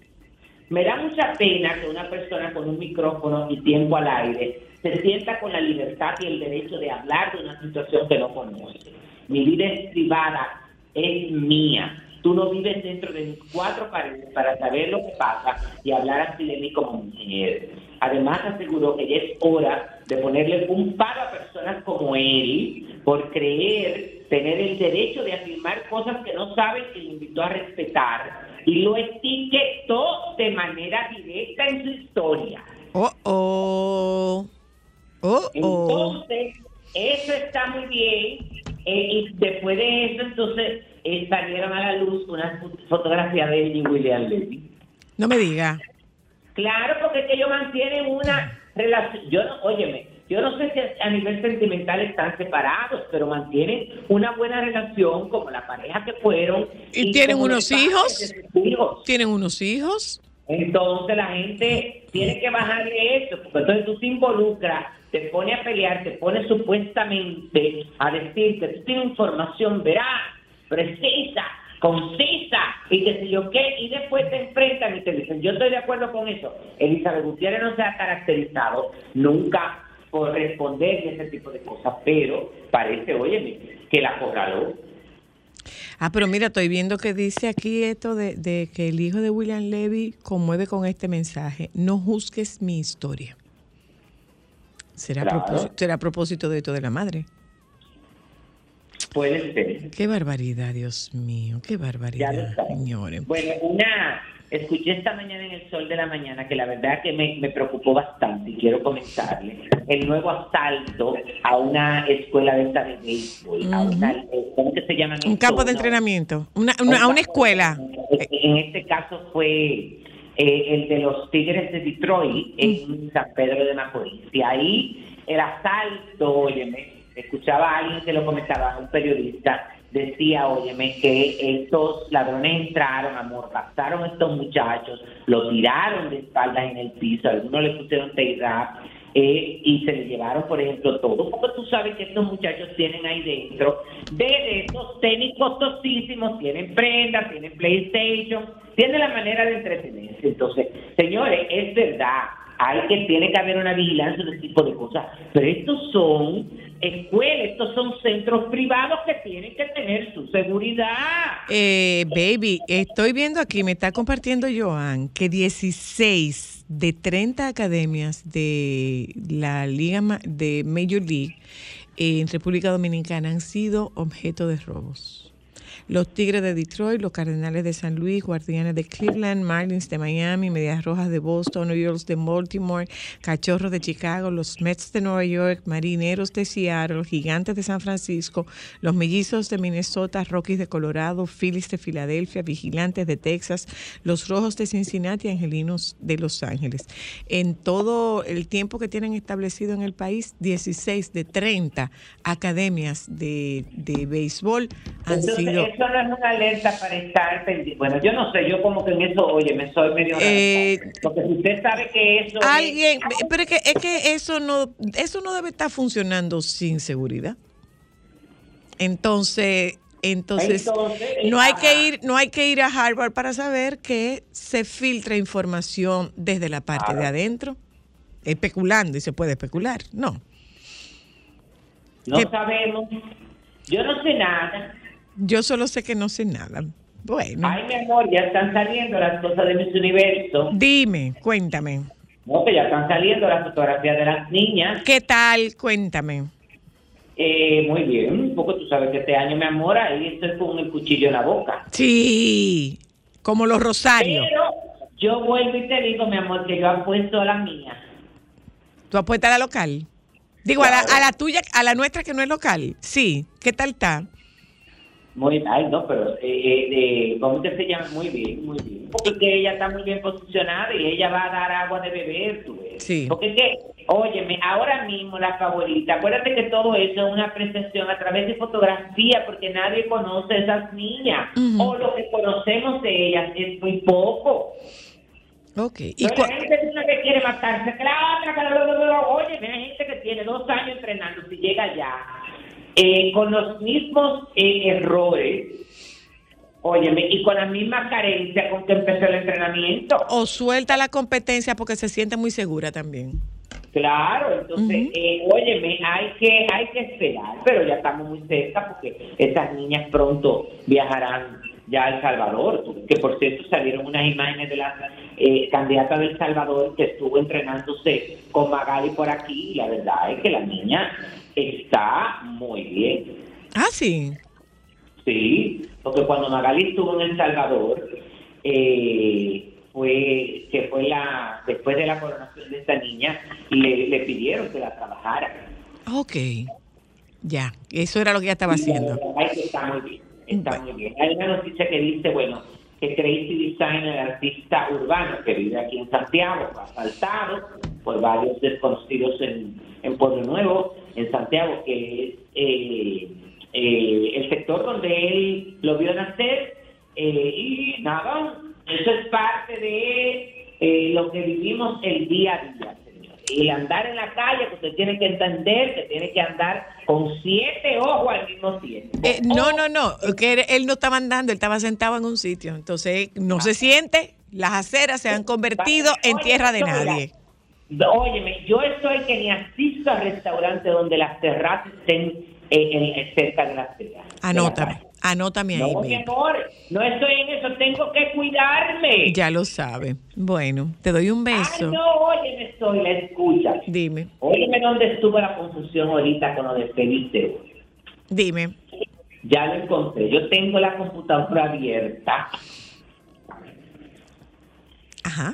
Me da mucha pena que una persona con un micrófono y tiempo al aire se sienta con la libertad y el derecho de hablar de una situación que no conoce. Mi vida es privada, es mía. Tú no vives dentro de mis cuatro paredes para saber lo que pasa y hablar así de mí como mujer. Además aseguró que ya es hora de ponerle un paro a personas como él por creer tener el derecho de afirmar cosas que no saben y lo invitó a respetar y lo etiquetó de manera directa en su historia. Oh, oh. Oh, Entonces, eso está muy bien. Eh, y después de eso, entonces, eh, salieron a la luz una fotografía de él y William Levy. No me diga. Claro, porque es que ellos mantienen una relación. Yo no, óyeme, yo no sé si a nivel sentimental están separados, pero mantienen una buena relación como la pareja que fueron. ¿Y, tienen unos hijos? ¿Tienen unos hijos? Entonces la gente tiene que bajarle eso, porque entonces tú te involucras, te pone a pelear, te pone supuestamente a decir que tú tienes información veraz, precisa, concisa y que si yo qué, y después te enfrentan y te dicen, yo estoy de acuerdo con eso. Elizabeth Gutiérrez no se ha caracterizado nunca por responder ese tipo de cosas, pero parece, óyeme, que la acorraló. Ah, pero mira, estoy viendo que dice aquí esto de, que el hijo de William Levy conmueve con este mensaje, no juzgues mi historia. ¿Será, propósito, ¿será a propósito de esto de la madre? Puede ser. Qué barbaridad, Dios mío, qué barbaridad, señores. Bueno, una Escuché esta mañana en el sol de la mañana que la verdad que me, preocupó bastante y quiero comentarle el nuevo asalto a una escuela de esta de béisbol, a una, ¿cómo que se llama? Un campo de entrenamiento, una, a una escuela. En este caso fue eh, el de los Tigres de Detroit en San Pedro de Macorís. Y ahí el asalto, óyeme, escuchaba a alguien que lo comentaba, un periodista, decía, óyeme, que estos ladrones entraron, amordazaron a estos muchachos, los tiraron de espaldas en el piso, algunos le pusieron tape eh, y se les llevaron, por ejemplo, todo, porque tú sabes que estos muchachos tienen ahí dentro, de estos tenis costosísimos, tienen prendas, tienen PlayStation, tienen la manera de entretenerse. Entonces, señores, es verdad, hay que tiene que haber una vigilancia de este tipo de cosas, pero estos son escuelas, estos son centros privados que tienen que tener su seguridad. Eh, baby, estoy viendo aquí, me está compartiendo Joan, que 16 de 30 academias de la Liga de Major League en República Dominicana han sido objeto de robos los Tigres de Detroit, los Cardenales de San Luis, Guardianes de Cleveland, Marlins de Miami, Medias Rojas de Boston, Orioles de Baltimore, Cachorros de Chicago, los Mets de Nueva York, Marineros de Seattle, Gigantes de San Francisco, los Mellizos de Minnesota, Rockies de Colorado, Phillies de Filadelfia, Vigilantes de Texas, los Rojos de Cincinnati, Angelinos de Los Ángeles. En todo el tiempo que tienen establecido en el país, 16 de 30 academias de, de béisbol han sido eso no es una alerta para estar pendiente. Bueno, yo no sé, yo como que en eso, oye, me soy medio... Eh, porque si usted sabe que eso... Alguien, pero es que, es que eso, no, eso no debe estar funcionando sin seguridad. Entonces, entonces, no hay que ir no hay que ir a Harvard para saber que se filtra información desde la parte de adentro. Especulando y se puede especular no. No sabemos. Yo no sé nada yo solo sé que no sé nada. Bueno. Ay, mi amor, ya están saliendo las cosas de mis universo. Dime, cuéntame. No, que ya están saliendo las fotografías de las niñas. ¿Qué tal? Cuéntame. Eh, muy bien, un poco tú sabes que este año, mi amor, ahí estoy con el cuchillo en la boca. Sí, como los rosarios. Pero yo vuelvo y te digo, mi amor, que yo apuesto a la mía. ¿Tú apuestas a la local? Digo, a, la, a la tuya, a la nuestra que no es local. Sí, ¿qué tal está? Muy, ay, no, pero, eh, eh, ¿cómo te se llama? Muy bien, muy bien. Porque ella está muy bien posicionada y ella va a dar agua de beber, tú ves. Sí. Porque es que, óyeme, ahora mismo la favorita, acuérdate que todo eso es una apreciación a través de fotografía, porque nadie conoce a esas niñas. O lo que conocemos de ellas es muy poco. Ok. ¿Y la gente es una que quiere matarse, que la otra, que la, oye, hay gente que tiene dos años entrenando, si llega ya eh, con los mismos eh, errores, óyeme, y con la misma carencia con que empezó el entrenamiento. O suelta la competencia porque se siente muy segura también. Claro, entonces, eh, óyeme, hay que, hay que esperar, pero ya estamos muy cerca porque esas niñas pronto viajarán ya a El Salvador, que por cierto salieron unas imágenes de la eh, candidata del Salvador que estuvo entrenándose con Magali por aquí y la verdad es que la niña está muy bien. Ah, sí. Sí, porque cuando Magali estuvo en El Salvador, eh, fue que fue la después de la coronación de esta niña, le, le pidieron que la trabajara. Ok, ya, eso era lo que ella estaba haciendo. está muy bien, está muy bien. Hay una noticia que dice, bueno, que Tracy Design, el artista urbano que vive aquí en Santiago, fue asaltado por varios desconocidos en, en Pueblo Nuevo, en Santiago, que es eh, eh, el sector donde él lo vio nacer. Eh, y nada, eso es parte de lo que vivimos el día a día. Y andar en la calle, pues usted tiene que entender que tiene que andar con siete ojos al mismo tiempo. no, no, no, que él no estaba andando, él estaba sentado en un sitio. Entonces no se siente, las aceras se han convertido en tierra de nadie. Óyeme, yo estoy que ni asisto a restaurantes donde las terrazas estén eh, cerca de las aceras. Anótame, anótame ahí. No, mi amor, no estoy en eso, tengo que cuidarme. Ya lo sabe. Bueno, te doy un beso. Ay, no, óyeme, estoy, la escucha. Dime. Óyeme dónde estuvo la confusión ahorita con lo de despediste. Dime. Ya lo encontré. Yo tengo la computadora abierta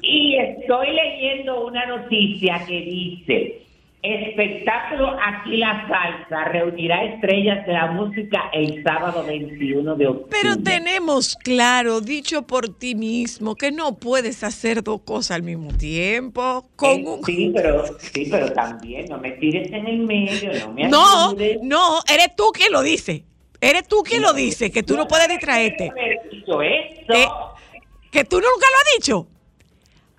y estoy leyendo una noticia que dice, espectáculo Aquí la Salsa reunirá estrellas de la música el sábado 21 de octubre. Pero tenemos claro, dicho por ti mismo, que no puedes hacer dos cosas al mismo tiempo. Con eh, sí, pero, sí, pero también no me tires en el medio, no me No, no, eres tú quien lo dice. Eres tú quien lo dice, que tú no puedes distraerte. eso. Eh, que tú nunca lo has dicho.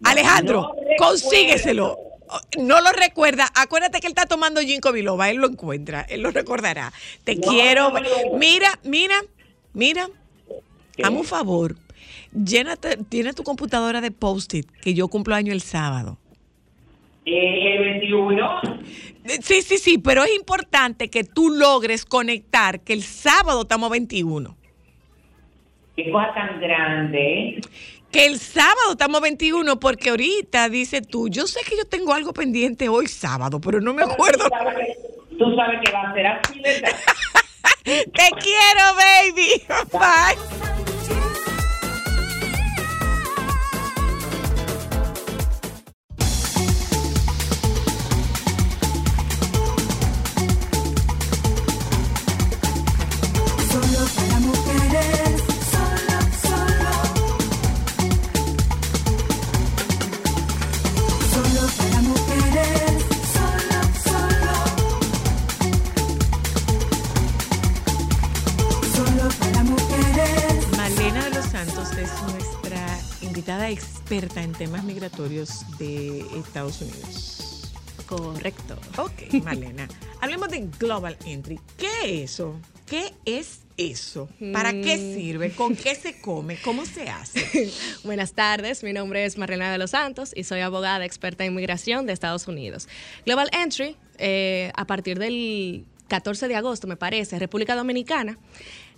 Alejandro, no consígueselo. No lo recuerda. Acuérdate que él está tomando ginkgo biloba. Él lo encuentra. Él lo recordará. Te No, quiero. no Mira, mira, mira. ¿Qué? Hazme un favor. Llénate, tiene tu computadora de post-it, que yo cumplo año el sábado. Eh, el 21. Eh, Sí, sí, sí, pero es importante que tú logres conectar que el sábado estamos 21. Qué cosa tan grande. Que el sábado estamos 21 porque ahorita dice tú, yo sé que yo tengo algo pendiente hoy sábado, pero no me acuerdo. Tú sabes que, tú sabes que va a ser así. Te quiero, baby. Bye. Experta en temas migratorios de Estados Unidos. Correcto. Ok, Malena. Hablemos de Global Entry. ¿Qué es eso? ¿Qué es eso? ¿Para qué Mm. sirve? ¿Con qué se come? ¿Cómo se hace? Buenas tardes, mi nombre es Marlena de los Santos y soy abogada experta en inmigración de Estados Unidos. Global Entry, eh, a partir del 14 de agosto, me parece, República Dominicana,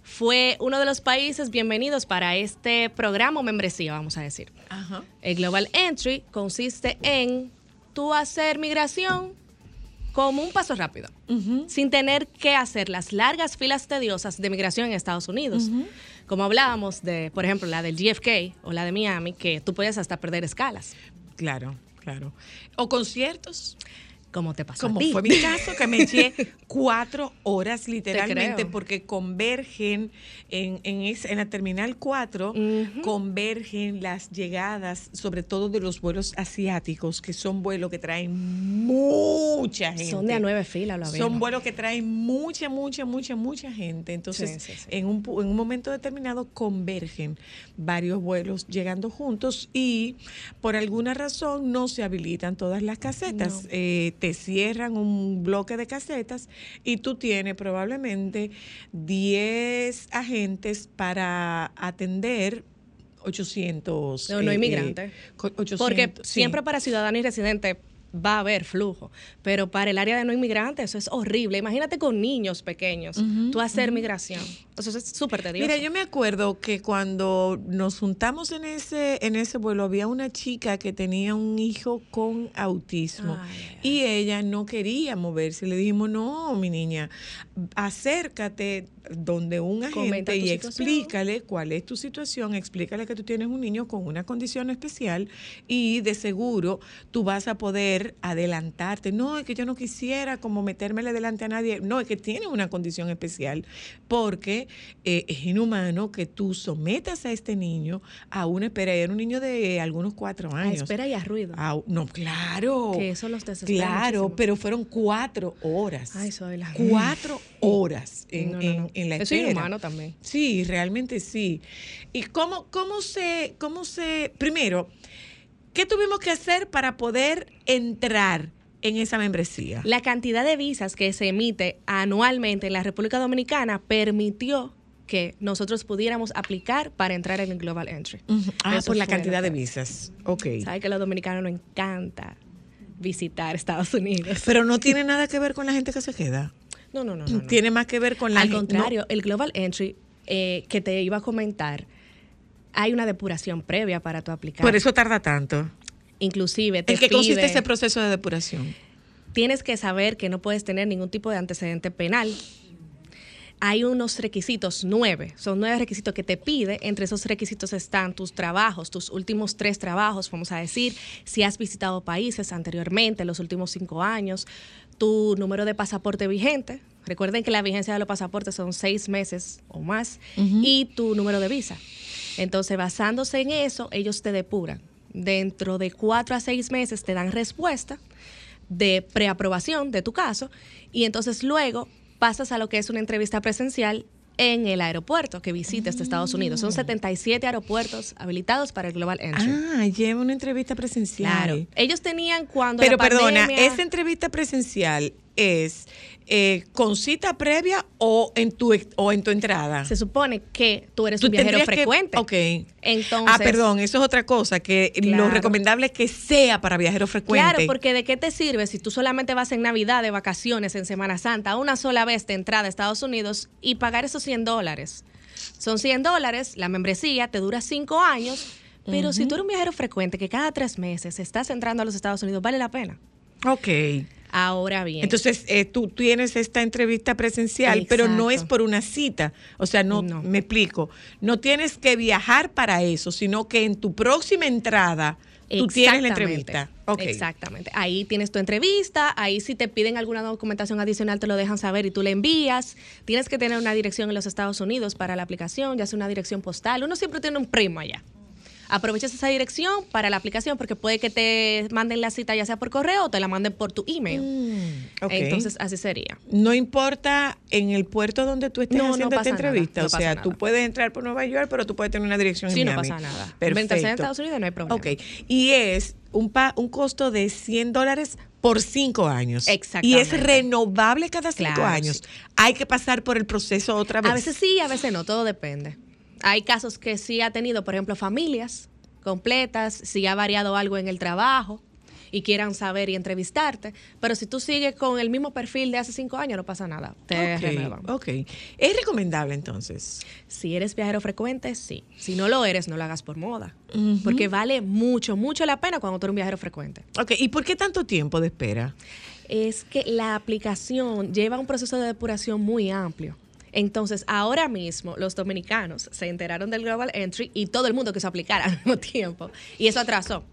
fue uno de los países bienvenidos para este programa o membresía, vamos a decir. Ajá. El Global Entry consiste en tú hacer migración como un paso rápido, sin tener que hacer las largas filas tediosas de migración en Estados Unidos. Como hablábamos de, por ejemplo, la del GFK o la de Miami, que tú puedes hasta perder escalas, Claro, claro. O conciertos. Como te pasó a Como ti. fue mi caso, que me eché cuatro horas literalmente porque convergen en, en, es- en la Terminal 4, Ujú. convergen las llegadas, sobre todo de los vuelos asiáticos, que son vuelos que traen mucha gente. Son de a nueve filas, lo Son vuelos que traen mucha, mucha, mucha, mucha gente. Entonces, Sí, sí, sí. En, un, en un momento determinado convergen varios vuelos llegando juntos y por alguna razón no se habilitan todas las casetas. No. Eh, te cierran un bloque de casetas y tú tienes probablemente 10 agentes para atender 800. No, no eh, inmigrante. eh, co- 800, Porque sí. siempre para ciudadanos y residentes va a haber flujo, pero para el área de no inmigrantes eso es horrible. Imagínate con niños pequeños, tú hacer migración. Eso es súper tedioso. Mira, yo me acuerdo que cuando nos juntamos en ese, en ese vuelo había una chica que tenía un hijo con autismo Ay, ay, y ella no quería moverse. Le dijimos, no, mi niña, acércate donde un agente y explícale cuál es tu situación, explícale que tú tienes un niño con una condición especial y de seguro tú vas a poder adelantarte. No, es que yo no quisiera como metérmele delante a nadie. No, es que tiene una condición especial porque eh, es inhumano que tú sometas a este niño a una espera. Era un niño de algunos cuatro A años. espera y a ruido. No, claro. Que eso los desespera Claro, muchísimo. pero fueron cuatro horas. Ay, soy la- Cuatro horas en, No, no, en- no. en la Eso es espera. inhumano también. Sí, realmente sí. ¿Y cómo, cómo se, cómo se, primero, qué tuvimos que hacer para poder entrar en esa membresía? La cantidad de visas que se emite anualmente en la República Dominicana permitió que nosotros pudiéramos aplicar para entrar en el Global Entry. Ah, Eso por la cantidad de visas. Ok. Sabes que a los dominicanos nos encanta visitar Estados Unidos. Pero no tiene nada que ver con la gente que se queda. No, no, no. no, no. Tiene más que ver con la Al contrario, el Global Entry eh, que te iba a comentar, hay una depuración previa para tu aplicar. por eso tarda tanto. Inclusive te ¿En qué consiste ese proceso de depuración? tienes que saber que no puedes tener ningún tipo de antecedente penal. Hay unos requisitos, nueve, son nueve requisitos que te pide. Entre esos requisitos están tus trabajos, tus últimos tres trabajos, vamos a decir, si has visitado países anteriormente, en los últimos cinco años, tu número de pasaporte vigente. Recuerden que la vigencia de los pasaportes son seis meses o más, y tu número de visa. Entonces, basándose en eso, ellos te depuran. Dentro de cuatro a seis meses te dan respuesta de preaprobación de tu caso y entonces luego pasas a lo que es una entrevista presencial en el aeropuerto que visites de Estados Unidos. Son 77 aeropuertos habilitados para el Global Entry. Ah, lleva una entrevista presencial. Claro. Ellos tenían cuando Pero la perdona, ¿esa entrevista presencial es eh, con cita previa o en tu o en tu entrada? se supone que tú eres Tú un viajero tendrías que- frecuente. ok. Entonces, ah, perdón, eso es otra cosa, que lo recomendable es que sea para viajeros frecuentes. Claro, porque ¿de qué te sirve si tú solamente vas en Navidad, de vacaciones, en Semana Santa, una sola vez de entrada a Estados Unidos y pagar esos 100 dólares? Son 100 dólares, la membresía te dura 5 años, pero si tú eres un viajero frecuente que cada tres meses estás entrando a los Estados Unidos, vale la pena. Ok. Ahora bien. Entonces, eh, tú tienes esta entrevista presencial, pero no es por una cita. O sea, no, No. me explico. No tienes que viajar para eso, sino que en tu próxima entrada tú tienes la entrevista. Exactamente. Ahí tienes tu entrevista, ahí si te piden alguna documentación adicional te lo dejan saber y tú le envías. Tienes que tener una dirección en los Estados Unidos para la aplicación, ya sea una dirección postal. Uno siempre tiene un primo allá. Aprovechas esa dirección para la aplicación porque puede que te manden la cita ya sea por correo o te la manden por tu email. Mm. Entonces así sería. No importa en el puerto donde tú estés No, no haciendo esta pasa nada, entrevista. no o sea, nada. tú puedes entrar por Nueva York, pero tú puedes tener una dirección Sí, en no Miami. pasa nada. Perfecto. En Estados Unidos no hay problema. Ok. Y es un, pa- un costo de 100 dólares por cinco años. Y es Exactamente. renovable cada cinco Claro, años. sí. Hay que pasar por el proceso otra vez. A veces sí, a veces no, todo depende. Hay casos que sí ha tenido, por ejemplo, familias completas, si ha variado algo en el trabajo y quieran saber y entrevistarte, pero si tú sigues con el mismo perfil de hace cinco años, no pasa nada, te renuevan. ok. Es recomendable entonces. Si eres viajero frecuente, sí. Si no lo eres, no lo hagas por moda, porque vale mucho, mucho la pena cuando tú eres un viajero frecuente. Ok, ¿y por qué tanto tiempo de espera? es que la aplicación lleva un proceso de depuración muy amplio. Entonces, ahora mismo los dominicanos se enteraron del Global Entry y todo el mundo quiso aplicar al mismo tiempo. Y eso atrasó.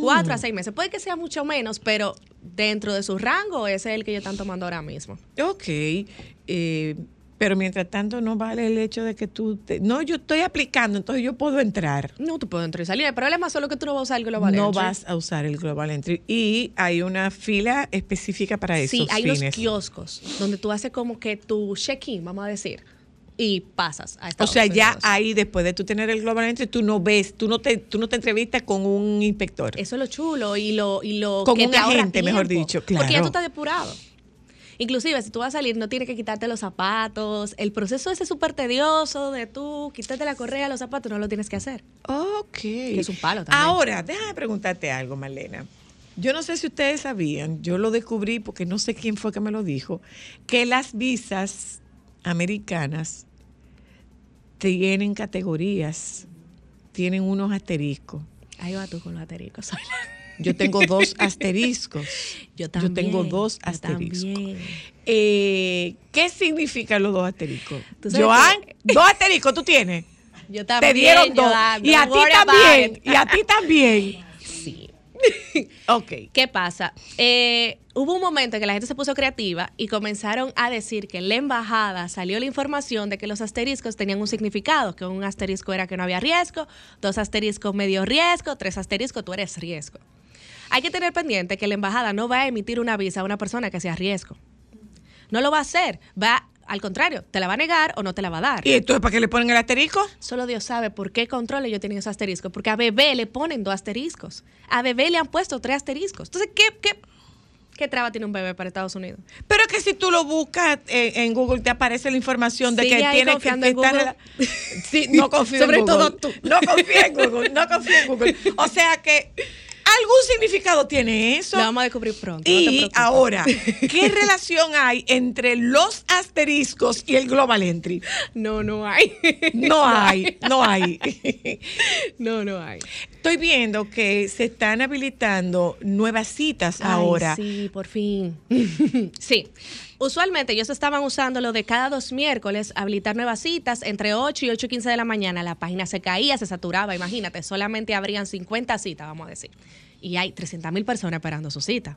Cuatro a seis meses. Puede que sea mucho menos, pero dentro de su rango ese es el que ellos están tomando ahora mismo. Ok, eh, pero mientras tanto no vale el hecho de que tú... te- no, yo estoy aplicando, entonces yo puedo entrar. No, tú puedes entrar y salir. El problema es solo que tú no vas a usar el Global no Entry. vas a usar el Global Entry. Y hay una fila específica para esos Sí, hay fines. kioscos donde tú haces como que tu check-in, vamos a decir, y pasas a O Estados sea, ya ahí después de tú tener el Global Entry, tú no ves, tú no te, tú no te entrevistas con un inspector. Eso es lo chulo y lo, y lo Con que un te agente, mejor dicho, Porque ya claro. tú estás depurado. Inclusive, si tú vas a salir, no tienes que quitarte los zapatos. El proceso ese súper tedioso de tú quitarte la correa, los zapatos, no lo tienes que hacer. Ok. es un palo también. Ahora, déjame preguntarte algo, Marlena. Yo no sé si ustedes sabían, yo lo descubrí porque no sé quién fue que me lo dijo, que las visas americanas tienen categorías, tienen unos asteriscos. Ahí va tú con los asteriscos. Yo tengo dos asteriscos. Yo también. tengo dos yo asteriscos. Eh, ¿Qué significan los dos asteriscos? Joan, dos asteriscos tú tienes. Yo también. Te dieron dos. Y a don't ti worry about también. Y a ti también. Sí. Ok. ¿Qué pasa? Eh, hubo un momento en que la gente se puso creativa y comenzaron a decir que en la embajada salió la información de que los asteriscos tenían un significado, que un asterisco era que no había riesgo, dos asteriscos medio riesgo, tres asteriscos tú eres riesgo. Hay que tener pendiente que la embajada no va a emitir una visa a una persona que sea riesgo. No lo va a hacer, va al contrario, te la va a negar o no te la va a dar. ¿Y entonces para qué le ponen el asterisco? Solo Dios sabe por qué control ellos tienen esos asteriscos. Porque a bebé le ponen dos asteriscos. A bebé le han puesto tres asteriscos. Entonces, ¿qué, qué, qué traba tiene un bebé para Estados Unidos? Pero que si tú lo buscas en, en Google te aparece la información de que tiene que, estar Sí, no confío Sobre en Google. todo tú. No confío en Google, no confío en Google. O sea que algún significado tiene eso. Lo vamos a descubrir pronto. Y ahora, ¿qué relación hay entre los asteriscos y el Global Entry? No, no hay. No hay, no hay. no, no hay. Estoy viendo que se están habilitando nuevas citas Ay, ahora. Sí, por fin. sí. Usualmente ellos estaban usando lo de cada dos miércoles, habilitar nuevas citas entre 8 y 8 y 15 de la mañana. La página se caía, se saturaba, imagínate, solamente habrían 50 citas, vamos a decir. Y hay 300 mil personas esperando su cita.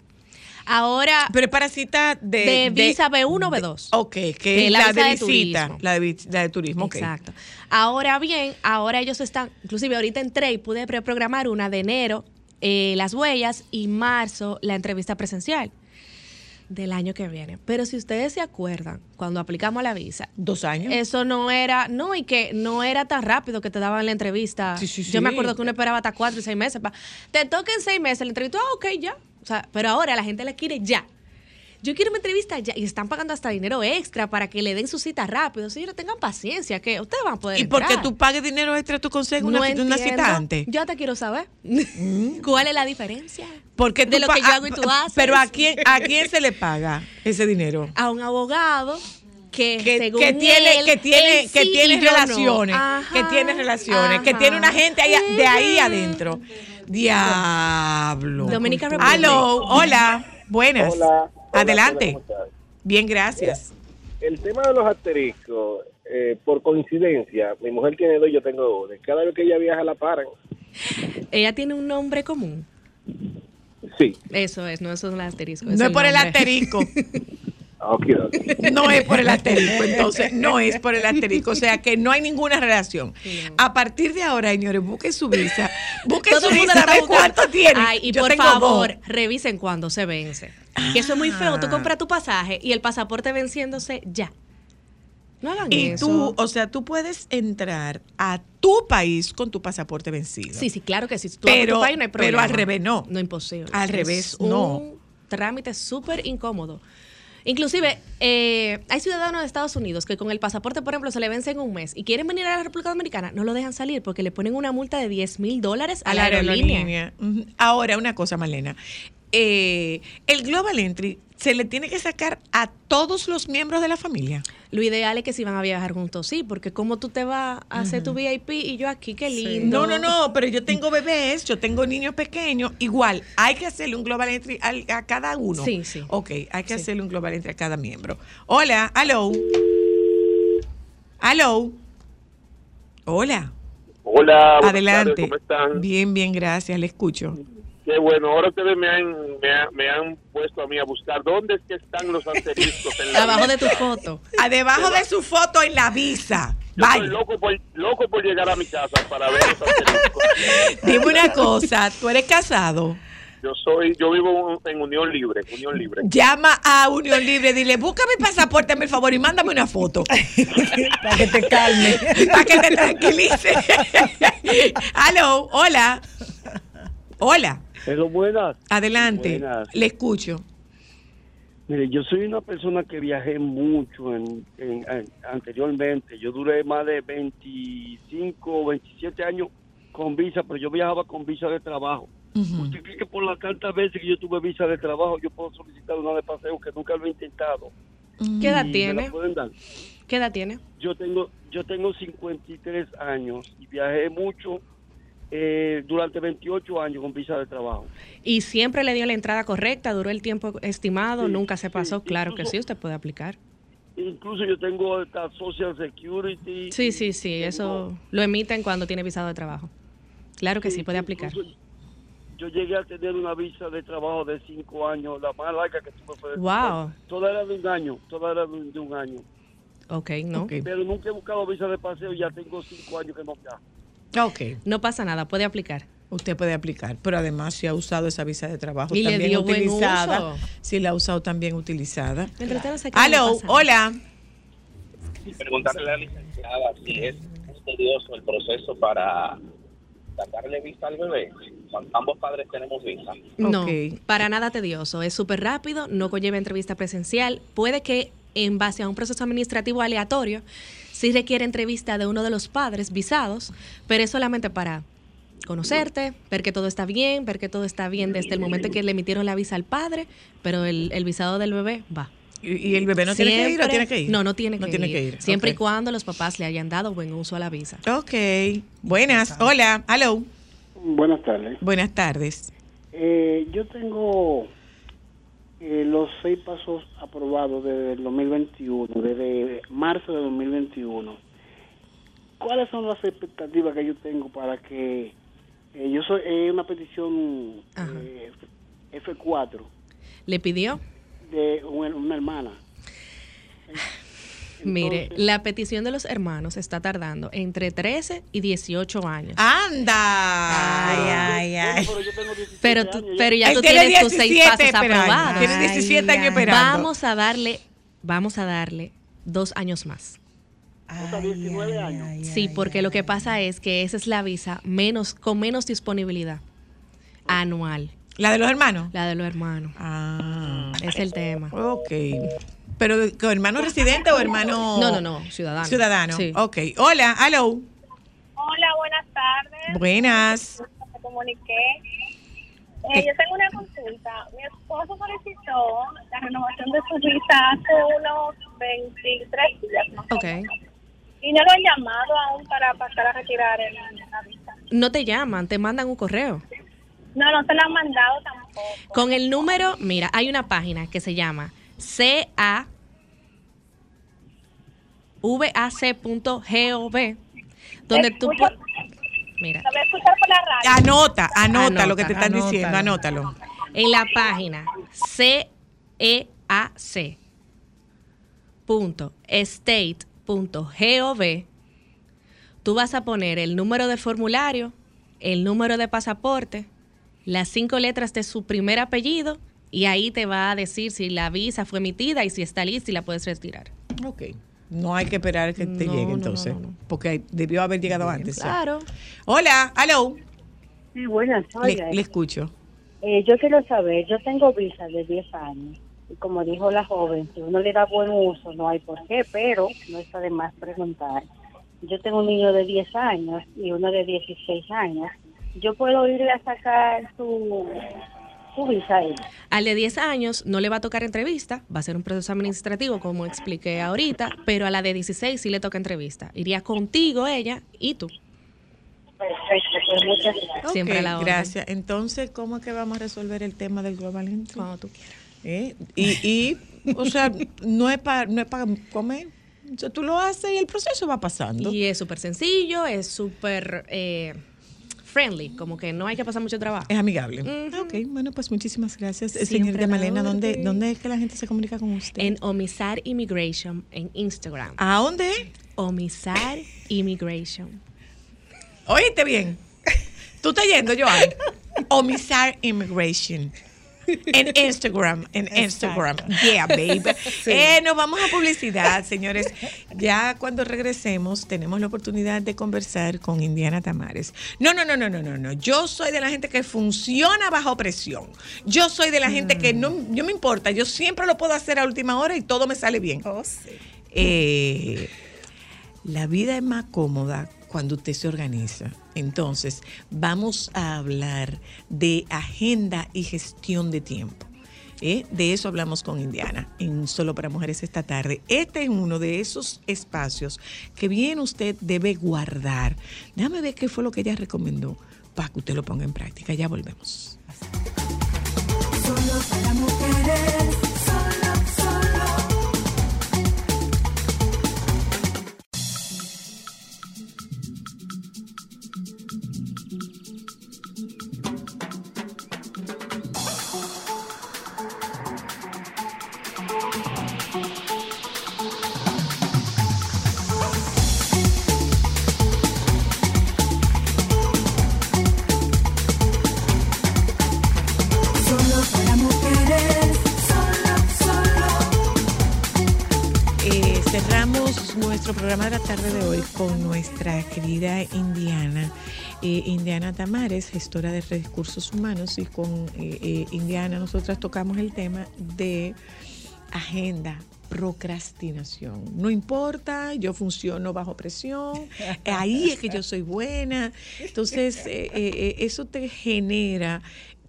Ahora, Pero es para cita de, de visa B1 o B2. Ok, que, Que es la la, de visita, la de, vi- la de turismo. ok. Exacto. Ahora bien, ahora ellos están, inclusive ahorita entré y pude preprogramar una de enero, eh, las huellas, y marzo, la entrevista presencial. Del año que viene. Pero si ustedes se acuerdan, cuando aplicamos la visa, Dos años. eso no era, no, y que no era tan rápido que te daban la entrevista. Sí, sí, Yo me sí. acuerdo que uno esperaba hasta cuatro y seis meses. pa- te toca en seis meses la entrevista, ah, ok, ya. O sea, pero ahora la gente la quiere ya. Yo quiero una entrevista ya y están pagando hasta dinero extra para que le den su cita rápido. Señores, tengan paciencia, que ustedes van a poder. ¿Y porque entrar. tú pagues dinero extra, tú consigues No una, una cita antes? Yo te quiero saber. ¿Cuál es la diferencia? Porque de lo que yo hago y tú ah, haces. Pero ¿a quién, ¿a quién se le paga ese dinero? A un abogado que, Que, según que tiene, él, que tiene, él que tiene no. relaciones, que tiene relaciones, que tiene una gente ahí, de ahí adentro. Diablo. Dominica Republic. Aló, hola, buenas. Hola. Adelante. Bien, gracias. El tema de los asteriscos, eh, por coincidencia, mi mujer tiene dos, yo tengo y Cada vez que ella viaja la paran. Ella tiene un nombre común. Sí. Eso es, no eso es el asterisco. No es por el asterisco. No es por el asterisco, entonces no es por el asterisco. O sea que no hay ninguna relación. A partir de ahora, señores, busquen su visa. Busquen Todo su visa, cuánto tiene. Ay, y Yo por favor, dos. revisen cuándo se vence. Que eso es muy feo. Tú Ah. compras tu pasaje y el pasaporte venciéndose ya. No hagan Y eso. tú, o sea, tú puedes entrar a tu país con tu pasaporte vencido. Sí, sí, claro que sí. Tú Pero- tu país, no hay pero problema. al revés no. No, imposible. Al Es revés, un no. trámite súper incómodo. Inclusive, eh, hay ciudadanos de Estados Unidos que con el pasaporte, por ejemplo, se le vence en un mes y quieren venir a la República Dominicana, no lo dejan salir porque le ponen una multa de 10 mil dólares a, la aerolínea. Ujú. Ahora, una cosa, Malena. Eh, el Global Entry se le tiene que sacar a todos los miembros de la familia. Lo ideal es que si van a viajar juntos, sí, porque como tú te vas a hacer tu VIP y yo aquí, qué lindo. No, no, no, pero yo tengo bebés, yo tengo niños pequeños. Igual, hay que hacerle un Global Entry a, cada uno. Sí, sí. Ok, hay que Sí. hacerle un Global Entry a cada miembro. Hola, hello. Hello. Hola. Hola, Adelante. tardes, ¿cómo están? Bien, bien, gracias, le escucho. Qué bueno, ahora ustedes me han, me, ha- me han puesto a mí a buscar dónde es que están los asteriscos en la Abajo de tu foto. A debajo de su foto en la visa. Yo estoy Vaya. loco por, loco por llegar a mi casa para ver los asteriscos. Dime una cosa, tú eres casado. Yo soy, yo vivo en Unión Libre, Unión Libre. Llama a Unión Libre, dile, búscame el pasaporte, el favor, y mándame una foto. Para que te calme. Para que te tranquilice. Aló, hola. Hola, Pero buenas. adelante. Buenas. Le escucho. Mire, yo soy una persona que viajé mucho en, en- en- anteriormente. Yo duré más de 25 o 27 años con visa, pero yo viajaba con visa de trabajo. ¿Usted cree que por las tantas veces que yo tuve visa de trabajo yo puedo solicitar una de paseo que nunca lo he intentado? ¿Qué edad Y me la tiene? pueden dar? ¿Qué edad tiene? Yo tengo yo tengo 53 años y viajé mucho eh, durante 28 años con visa de trabajo. Y siempre le dio la entrada correcta, duró el tiempo estimado, Sí, nunca se sí, pasó. Claro que sí, usted puede aplicar. Incluso yo tengo esta Social Security. Sí, sí, sí, Tengo- eso lo emiten cuando tiene visado de trabajo. Claro que sí, puede aplicar. Yo llegué a tener una visa de trabajo de cinco años, la más larga que tuve fue Wow. Toda era de un año, toda era de un, año. Ok, no. Ok. Pero nunca he buscado visa de paseo y ya tengo cinco años que no viajo. Ok, No pasa nada, puede aplicar. usted puede aplicar, pero además si ha usado esa visa de trabajo Y le también dio buen utilizada, uso. si la ha usado también utilizada. Mientras usted no hola. preguntarle a la licenciada si es tedioso el proceso para sacarle visa al bebé. Cuando ambos padres tenemos visa. No, para nada tedioso. Es súper rápido, no conlleva entrevista presencial. Puede que en base a un proceso administrativo aleatorio, sí requiere entrevista de uno de los padres visados, pero es solamente para conocerte, ver que todo está bien, ver que todo está bien desde el momento que le emitieron la visa al padre, pero el, el visado del bebé va. ¿Y, y el bebé no tiene que ir o tiene que ir? No, no tiene, No que, tiene ir. que ir. Siempre y cuando los papás le hayan dado buen uso a la visa. Ok, buenas, hola, aló. Buenas tardes. Buenas tardes. Eh, yo tengo eh, los seis pasos aprobados desde el 2021, desde marzo de 2021. ¿Cuáles son las expectativas que yo tengo para que eh, yo soy eh, una petición eh, F4 ¿Le pidió? de una, una hermana? Mire, la petición de los hermanos está tardando entre 13 y 18 años. ¡Anda! Ay, ay, ay. Pero yo tengo 17 Pero tú, años ya. pero ya Él tú tiene tienes tus seis 17 pasos esperando. aprobados. Tiene 17 años esperando. Vamos a darle, vamos a darle dos años más. Hasta 19 años. Sí, porque lo que pasa es que esa es la visa menos, con menos disponibilidad anual, ¿La de los hermanos? la de los hermanos. Ah. Es el tema. Ok. ¿Pero hermano residente o hermano...? No, no, no, ciudadano. Ciudadano. Sí. Ok. Hola, hello. Hola, buenas tardes. Buenas. Me comuniqué. Eh, yo tengo una consulta. Mi esposo solicitó la renovación de su visa hace unos 23 días. más o Ok. Y no lo han llamado aún para pasar a retirar el- la visa. No te llaman, te mandan un correo. No, no se la han mandado tampoco. Con el número, mira, hay una página que se llama CA vac.gov donde tú Escucha- pu- mira. Anota, anota, Anota, lo que te están anótalo. diciendo, anótalo. en la página ceac punto state punto gov tú vas a poner el número de formulario, el número de pasaporte, las cinco letras de su primer apellido y ahí te va a decir si la visa fue emitida y si está lista y la puedes retirar. Ok. No hay que esperar que te No, llegue entonces, no, no, no. porque debió haber llegado antes. Claro. Hola, hello. Sí, buenas Le, tardes. le escucho. Eh, yo quiero saber, yo tengo visa de 10 años y como dijo la joven, si uno le da buen uso no hay por qué, pero no está de más preguntar. Yo tengo un niño de 10 años y uno de 16 años. Yo puedo irle a sacar su, su visa a él. Al de 10 años no le va a tocar entrevista, va a ser un proceso administrativo como expliqué ahorita, pero a la de 16 sí le toca entrevista. Iría contigo ella y tú. Perfecto, pues muchas gracias. Siempre a la orden. Gracias. Entonces, ¿cómo es que vamos a resolver el tema del global entry? Cuando tú quieras. ¿Eh? Y, y, o sea, no es para no es para comer. O sea, tú lo haces y el proceso va pasando. Y es súper sencillo, es súper eh, friendly, como que no hay que pasar mucho trabajo. Es amigable. Ujú. Ok, bueno, pues muchísimas gracias. Siempre Señorita Malena, ¿dónde. ¿dónde es que la gente se comunica con usted? En Omisar Immigration en Instagram. ¿A dónde? Omisar Immigration. Oíste bien. Tú estás yendo, Joan. Omisar Immigration. En Instagram, en Instagram. Yeah, baby. Eh, nos vamos a publicidad, señores. Ya cuando regresemos tenemos la oportunidad de conversar con Indiana Tamares. No, no, no, no, no, no, no. Yo soy de la gente que funciona bajo presión. Yo soy de la gente que no, no me importa. Yo siempre lo puedo hacer a última hora y todo me sale bien. Oh, sí. Eh, la vida es más cómoda cuando usted se organiza. Entonces, vamos a hablar de agenda y gestión de tiempo. ¿eh? De eso hablamos con Indiana en Solo para Mujeres esta tarde. Este es uno de esos espacios que bien usted debe guardar. Déjame ver qué fue lo que ella recomendó para que usted lo ponga en práctica. Ya volvemos. Solo para mujeres, querida Indiana, eh, Indiana Tamares, gestora de recursos humanos, y con eh, eh, Indiana nosotras tocamos el tema de agenda. Procrastinación. No importa, yo funciono bajo presión, ahí es que yo soy buena. Entonces, eso te genera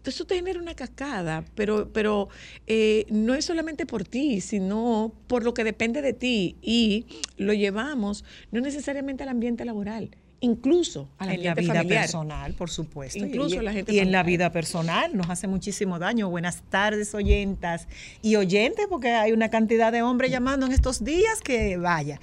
eso te genera una cascada, pero, pero eh, no es solamente por ti, sino por lo que depende de ti y lo llevamos no necesariamente al ambiente laboral, incluso al En la vida familiar. personal, por supuesto. Incluso y, la gente y en la vida personal nos hace muchísimo daño. Buenas tardes, oyentas y oyentes, porque hay una cantidad de hombres llamando en estos días que vaya.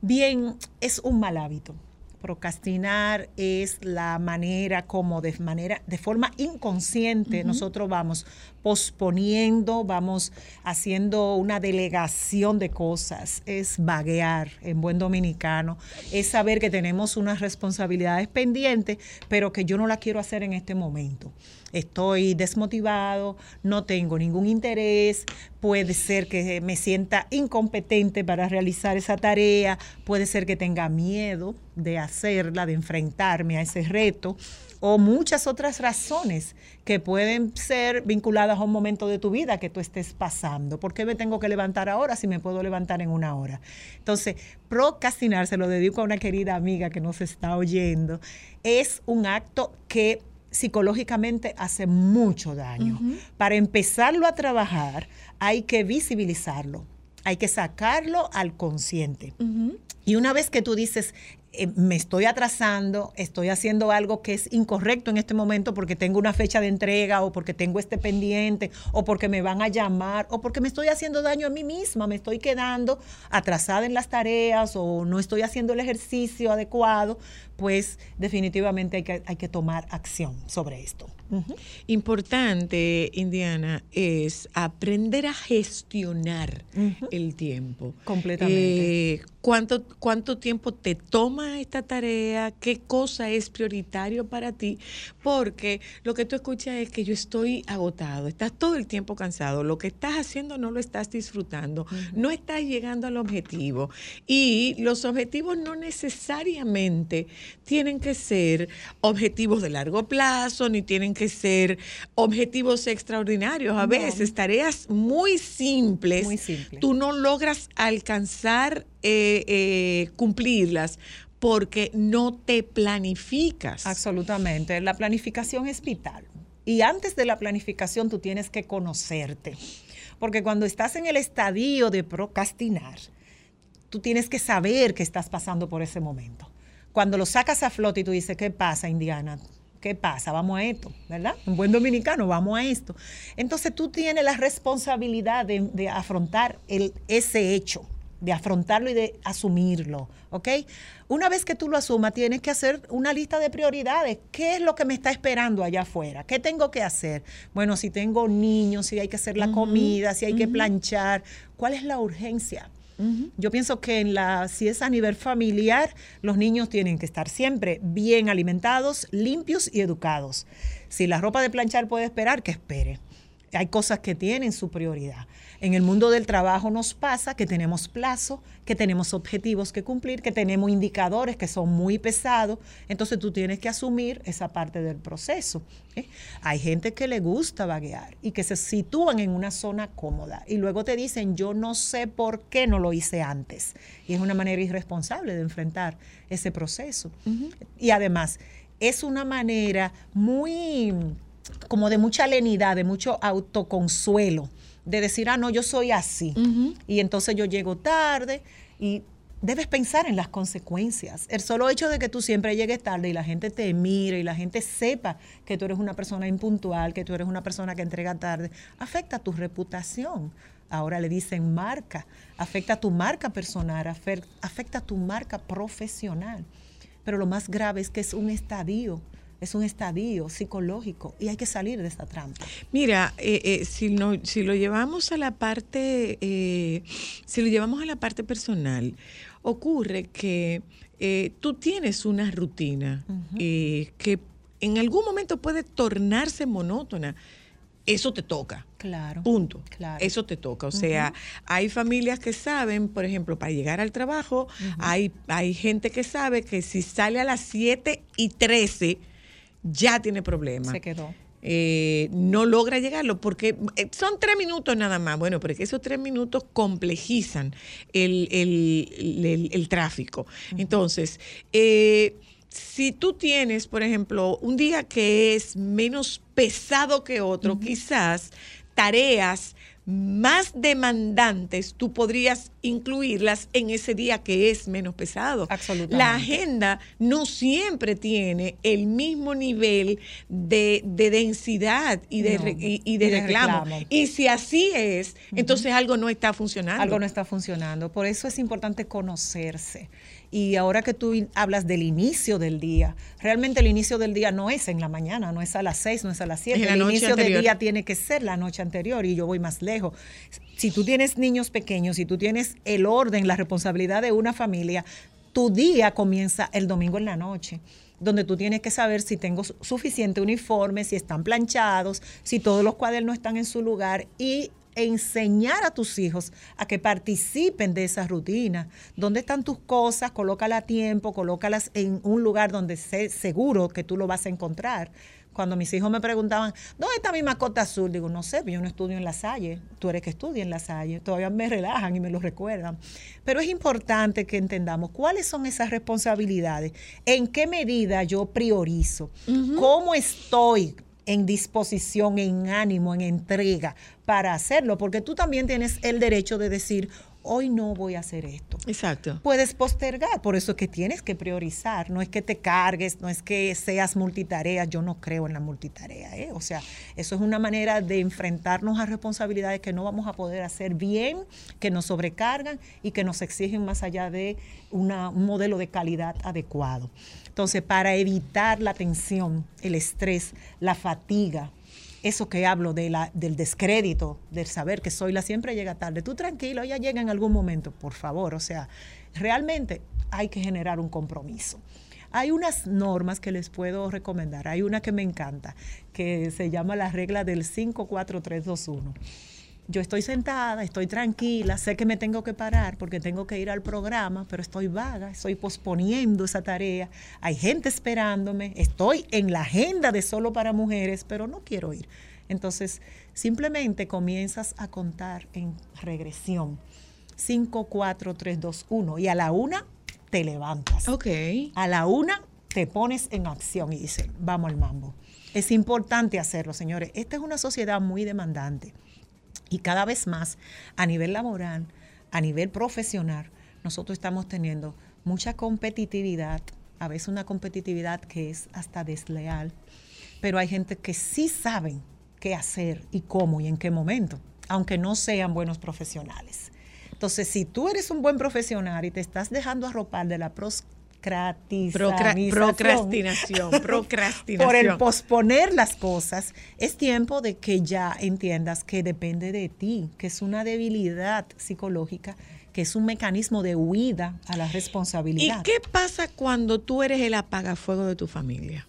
Bien, es un mal hábito. Procrastinar es la manera como de manera de forma inconsciente nosotros vamos posponiendo, vamos haciendo una delegación de cosas. Es vaguear en buen dominicano, es saber que tenemos unas responsabilidades pendientes, pero que yo no la quiero hacer en este momento estoy desmotivado, no tengo ningún interés, puede ser que me sienta incompetente para realizar esa tarea, puede ser que tenga miedo de hacerla, de enfrentarme a ese reto, o muchas otras razones que pueden ser vinculadas a un momento de tu vida que tú estés pasando. ¿Por qué me tengo que levantar ahora si me puedo levantar en una hora? Entonces, procrastinar, se lo dedico a una querida amiga que nos está oyendo, es un acto que psicológicamente hace mucho daño. Para empezarlo a trabajar hay que visibilizarlo, hay que sacarlo al consciente. Y una vez que tú dices, eh, me estoy atrasando, estoy haciendo algo que es incorrecto en este momento porque tengo una fecha de entrega o porque tengo este pendiente o porque me van a llamar o porque me estoy haciendo daño a mí misma, me estoy quedando atrasada en las tareas o no estoy haciendo el ejercicio adecuado, pues definitivamente hay que, hay que tomar acción sobre esto. Importante, Indiana, es aprender a gestionar el tiempo. Completamente. Eh, ¿cuánto, ¿Cuánto tiempo te toma esta tarea? ¿Qué cosa es prioritario para ti? Porque lo que tú escuchas es que yo estoy agotado, estás todo el tiempo cansado, lo que estás haciendo no lo estás disfrutando, no estás llegando al objetivo. Y los objetivos no necesariamente tienen que ser objetivos de largo plazo, ni tienen que ser objetivos extraordinarios. A No. veces tareas muy simples, Muy tú no logras alcanzar eh, eh, cumplirlas porque no te planificas. Absolutamente. La planificación es vital. Y antes de la planificación tú tienes que conocerte. Porque cuando estás en el estadio de procrastinar, tú tienes que saber que estás pasando por ese momento. Cuando lo sacas a flote y tú dices, ¿qué pasa, Indiana? ¿Qué pasa? Vamos a esto, ¿verdad? Un buen dominicano, vamos a esto. Entonces tú tienes la responsabilidad de, de afrontar el, ese hecho, de afrontarlo y de asumirlo, ¿ok? Una vez que tú lo asumas, tienes que hacer una lista de prioridades. ¿Qué es lo que me está esperando allá afuera? ¿Qué tengo que hacer? Bueno, si tengo niños, si hay que hacer la comida, si hay que planchar, ¿cuál es la urgencia? Yo pienso que en la, si es a nivel familiar, los niños tienen que estar siempre bien alimentados, limpios y educados. Si la ropa de planchar puede esperar, que espere. Hay cosas que tienen su prioridad. En el mundo del trabajo nos pasa que tenemos plazo, que tenemos objetivos que cumplir, que tenemos indicadores que son muy pesados. Entonces tú tienes que asumir esa parte del proceso. ¿eh? Hay gente que le gusta vaguear y que se sitúan en una zona cómoda y luego te dicen, yo no sé por qué no lo hice antes. Y es una manera irresponsable de enfrentar ese proceso. Y además, es una manera muy como de mucha lenidad, de mucho autoconsuelo, de decir, ah, no, yo soy así. Y entonces yo llego tarde y debes pensar en las consecuencias. El solo hecho de que tú siempre llegues tarde y la gente te mire y la gente sepa que tú eres una persona impuntual, que tú eres una persona que entrega tarde, afecta tu reputación. Ahora le dicen marca, afecta tu marca personal, afe- afecta tu marca profesional. Pero lo más grave es que es un estadio, es un estadio psicológico y hay que salir de esta trampa. Mira, eh, eh, si, no, si lo llevamos a la parte, eh, si lo llevamos a la parte personal, ocurre que eh, tú tienes una rutina eh, que en algún momento puede tornarse monótona. Eso te toca. Claro. Punto. Claro. Eso te toca. O sea, hay familias que saben, por ejemplo, para llegar al trabajo, hay, hay gente que sabe que si sale a las 7 y 13, ya tiene problemas. Se quedó. Eh, no logra llegarlo porque eh, son tres minutos nada más. Bueno, pero es que esos tres minutos complejizan el, el- el- el tráfico. Entonces, eh, si tú tienes, por ejemplo, un día que es menos pesado que otro, quizás tareas más demandantes, tú podrías incluirlas en ese día que es menos pesado. Absolutamente. La agenda no siempre tiene el mismo nivel de, de densidad y de, No, y, y de y de reclamo. reclamo. Y si así es, entonces algo no está funcionando. Algo no está funcionando. Por eso es importante conocerse Y ahora que tú hablas del inicio del día, realmente el inicio del día no es en la mañana, no es a las 6, no es a las 7. Es la El inicio anterior. del día tiene que ser la noche anterior y yo voy más lejos. Si tú tienes niños pequeños, si tú tienes el orden, la responsabilidad de una familia, tu día comienza el domingo en la noche donde tú tienes que saber si tengo su- suficiente uniforme, si están planchados, si todos los cuadernos están en su lugar y enseñar a tus hijos a que participen de esa rutina. ¿Dónde están tus cosas? Colócalas a tiempo, colócalas en un lugar donde sé seguro que tú lo vas a encontrar. Cuando mis hijos me preguntaban, ¿dónde está mi mascota azul? Digo, no sé, yo no estudio en la Salle. Tú eres que estudia en la Salle. Todavía me relajan y me lo recuerdan. Pero es importante que entendamos cuáles son esas responsabilidades, en qué medida yo priorizo, cómo estoy en disposición, en ánimo, en entrega para hacerlo, porque tú también tienes el derecho de decir, hoy no voy a hacer esto. Exacto. Puedes postergar, por eso es que tienes que priorizar, no es que te cargues, no es que seas multitarea, yo no creo en la multitarea, ¿eh? o sea, eso es una manera de enfrentarnos a responsabilidades que no vamos a poder hacer bien, que nos sobrecargan y que nos exigen más allá de una- un modelo de calidad adecuado. Entonces, para evitar la tensión, el estrés, la fatiga, eso que hablo del descrédito, del saber que soy la siempre llega tarde. Tú tranquilo, ella llega en algún momento, por favor. O sea, realmente hay que generar un compromiso. Hay unas normas que les puedo recomendar. Hay una que me encanta, que se llama la regla del 54321. Yo estoy sentada, estoy tranquila, sé que me tengo que parar porque tengo que ir al programa, pero estoy vaga, estoy posponiendo esa tarea. Hay gente esperándome, estoy en la agenda de solo para mujeres, pero no quiero ir. Entonces, simplemente comienzas a contar en regresión. 5, 4, 3, 2, 1. Y a la una te levantas. Ok. A la una te pones en acción y dices, vamos al mambo. Es importante hacerlo, señores. Esta es una sociedad muy demandante. Y cada vez más, a nivel laboral, a nivel profesional, nosotros estamos teniendo mucha competitividad, a veces una competitividad que es hasta desleal, pero hay gente que sí saben qué hacer y cómo y en qué momento, aunque no sean buenos profesionales. Entonces, si tú eres un buen profesional y te estás dejando arropar de la procrastinación, procrastinación. por el posponer las cosas, es tiempo de que ya entiendas que depende de ti, que es una debilidad psicológica, que es un mecanismo de huida a la ¿Y responsabilidad. qué pasa cuando tú eres el apagafuego de tu familia?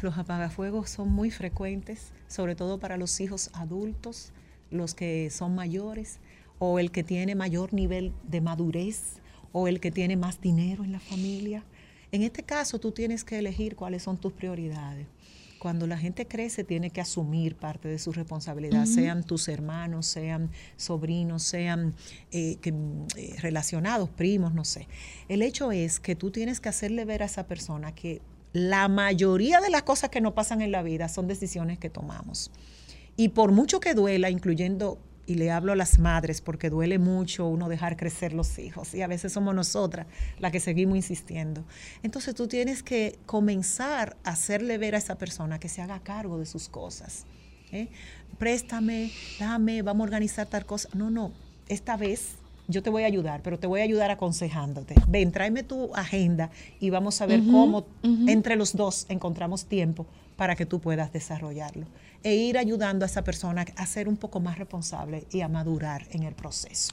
Los apagafuegos son muy frecuentes, sobre todo para los hijos adultos, los que son mayores, o el que tiene mayor nivel de madurez, o el que tiene más dinero en la familia. En este caso, tú tienes que elegir cuáles son tus prioridades. Cuando la gente crece, tiene que asumir parte de su responsabilidad, sean tus hermanos, sean sobrinos, sean eh, que, eh, relacionados, primos, no sé. El hecho es que tú tienes que hacerle ver a esa persona que la mayoría de las cosas que nos pasan en la vida son decisiones que tomamos. Y por mucho que duela, incluyendo, y le hablo a las madres, porque duele mucho uno dejar crecer los hijos, y a veces somos nosotras las que seguimos insistiendo. Entonces tú tienes que comenzar a hacerle ver a esa persona que se haga cargo de sus cosas. ¿eh? Préstame, dame, vamos a organizar tal cosa. No, no, esta vez yo te voy a ayudar, pero te voy a ayudar aconsejándote. Ven, tráeme tu agenda y vamos a ver cómo entre los dos encontramos tiempo para que tú puedas desarrollarlo. E ir ayudando a esa persona a ser un poco más responsable y a madurar en el proceso.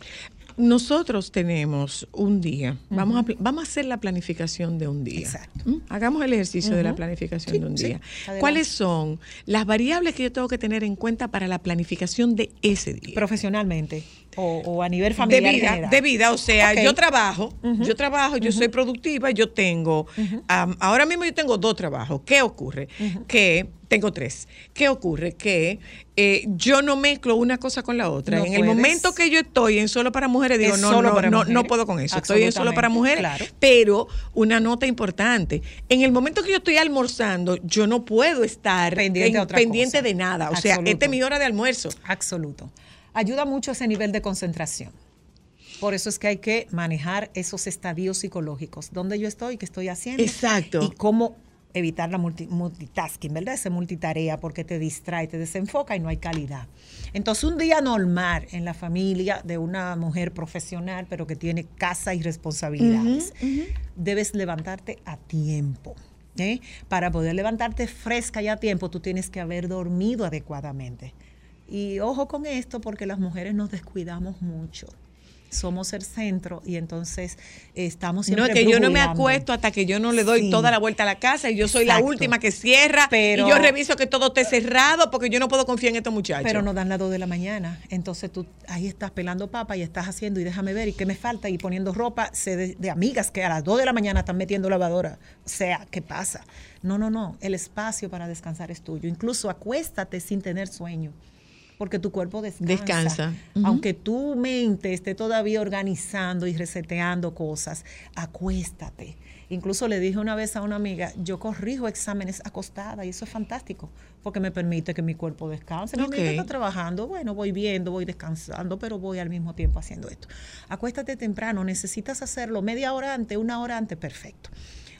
Nosotros tenemos un día, vamos, a, vamos a hacer la planificación de un día. ¿Mm? Hagamos el ejercicio de la planificación Sí, de un día. ¿Cuáles son las variables que yo tengo que tener en cuenta para la planificación de ese día? Profesionalmente o, o a nivel familiar. de vida, general. de vida, o sea, yo trabajo, yo trabajo, yo soy productiva, yo tengo, am, ahora mismo yo tengo dos trabajos. ¿Qué ocurre? Que tengo tres. ¿Qué ocurre? Que eh, yo no mezclo una cosa con la otra. No en el momento que yo estoy en solo para mujeres, digo, Es no, no, no, mujeres. no puedo con eso. Estoy en solo para mujeres, claro. pero una nota importante. En el momento que yo estoy almorzando, yo no puedo estar Pendiente en- de pendiente nada. O sea, esta es mi hora de almuerzo. Absoluto. Ayuda mucho ese nivel de concentración. Por eso es que hay que manejar esos estadios psicológicos. ¿Dónde yo estoy? ¿Qué estoy haciendo? Exacto. Y cómo evitar la multi- multitasking, ¿verdad? Ese multitarea porque te distrae, te desenfoca y no hay calidad. Entonces, un día normal en la familia de una mujer profesional, pero que tiene casa y responsabilidades, debes levantarte a tiempo. ¿eh? Para poder levantarte fresca y a tiempo, tú tienes que haber dormido adecuadamente. Y ojo con esto porque las mujeres nos descuidamos mucho. Somos el centro y entonces eh, estamos No, siempre es que yo no me acuesto hasta que yo no le doy Sí. toda la vuelta a la casa y yo soy la última que cierra Pero- y yo reviso que todo esté cerrado porque yo no puedo confiar en estos muchachos. Pero no dan las 2 de la mañana. Entonces tú ahí estás pelando papa y estás haciendo y déjame ver y qué me falta y poniendo ropa de, de amigas que a las 2 de la mañana están metiendo lavadora. O sea, ¿qué pasa? No, no, no. El espacio para descansar es tuyo. Incluso acuéstate sin tener sueño. Porque tu cuerpo descansa. Descansa. Aunque tu mente esté todavía organizando y reseteando cosas, acuéstate. Incluso le dije una vez a una amiga, yo corrijo exámenes acostada y eso es fantástico, porque me permite que mi cuerpo descanse. Mi mente Ok. está trabajando, bueno, voy viendo, voy descansando, pero voy al mismo tiempo haciendo esto. Acuéstate temprano, necesitas hacerlo media hora antes, una hora antes, perfecto.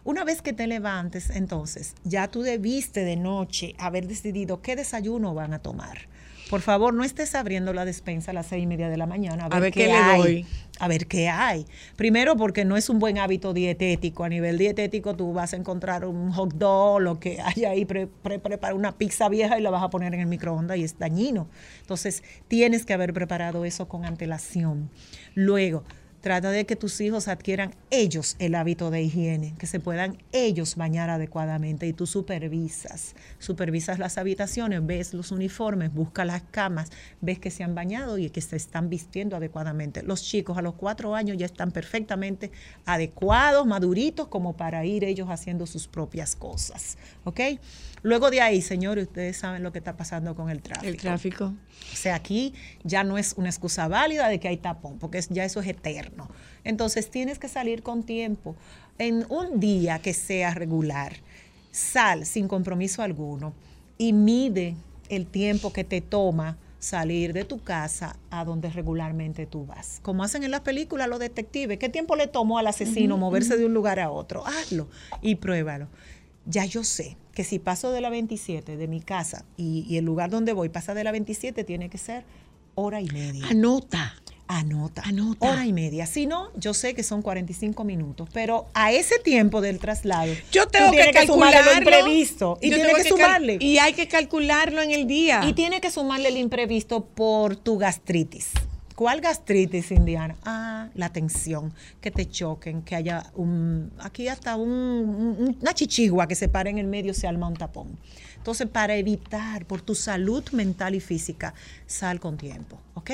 Una vez que te levantes, entonces, ya tú debiste de noche haber decidido qué desayuno van a tomar. Por favor, no estés abriendo la despensa a las seis y media de la mañana. A ver, ver qué le hay. doy. A ver qué hay. Primero, porque no es un buen hábito dietético. A nivel dietético, tú vas a encontrar un hot dog, lo que hay ahí, pre, pre- prepara una pizza vieja y la vas a poner en el microondas y es dañino. Entonces, tienes que haber preparado eso con antelación. Luego, Trata de que tus hijos adquieran ellos el hábito de higiene, que se puedan ellos bañar adecuadamente y tú supervisas, supervisas las habitaciones, ves los uniformes, busca las camas, ves que se han bañado y que se están vistiendo adecuadamente. Los chicos a los cuatro años ya están perfectamente adecuados, maduritos, como para ir ellos haciendo sus propias cosas, ¿ok? Luego de ahí, señores, ustedes saben lo que está pasando con el tráfico. El tráfico. O sea, aquí ya no es una excusa válida de que hay tapón, porque es- ya eso es eterno. Entonces tienes que salir con tiempo. En un día que sea regular, sal sin compromiso alguno y mide el tiempo que te toma salir de tu casa a donde regularmente tú vas. Como hacen en las películas los detectives, ¿qué tiempo le tomó al asesino moverse de un lugar a otro? Hazlo y pruébalo. Ya yo sé que si paso de la 27 de mi casa y, y el lugar donde voy pasa de la 27, tiene que ser hora y media. Anota. Anota. Hora y media. Si no, yo sé que son 45 minutos, pero a ese tiempo del traslado, Yo tengo que tienes sumarle lo imprevisto. Y tiene que, sumarle. Y hay que calcularlo en el día. Y tiene que sumarle el imprevisto por tu gastritis. ¿Cuál gastritis, Indiana? Ah, la tensión, que te choquen, que haya un, aquí hasta un, un- una chichigua que se pare en el medio, se arma un tapón. Entonces, para evitar, por tu salud mental y física, sal con tiempo, ¿ok?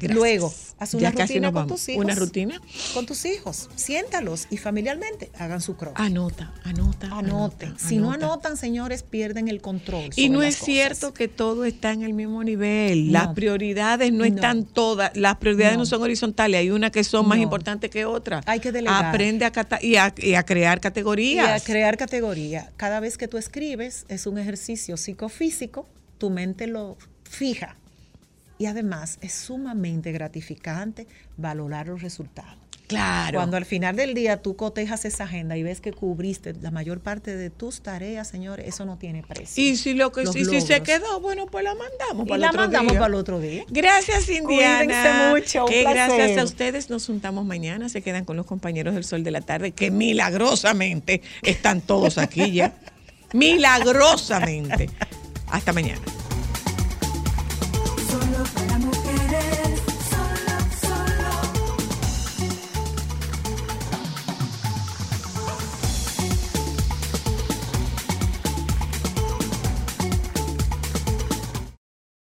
Gracias. Luego, haz una Ya rutina con vamos. tus hijos. ¿Una rutina? Con tus hijos. Siéntalos y familiarmente hagan su croquis. Anota, anota. Anoten. anota, si no anota. anotan, señores, pierden el control. Y no es cosas. cierto que todo está en el mismo nivel. Las prioridades no, No. están todas, las prioridades no. No. son horizontales, hay unas que son más importantes que otras. Hay que delegar. Aprende a, y a, y a crear Y a categorías. crear categoría. Cada vez que tú escribes es un ejercicio psicofísico, tu mente lo fija. Y además es sumamente gratificante valorar los resultados. Claro. Cuando al final del día tú cotejas esa agenda y ves que cubriste la mayor parte de tus tareas, señores, eso no tiene precio. y si lo que y si se quedó, bueno, pues la mandamos Y para el la otro mandamos día. para el otro día. Gracias, Indiana. Cuídense mucho, un placer. gracias a ustedes. Nos juntamos mañana. Se quedan con los compañeros del Sol de la Tarde, que milagrosamente están todos aquí ya. milagrosamente. Hasta mañana. Solo.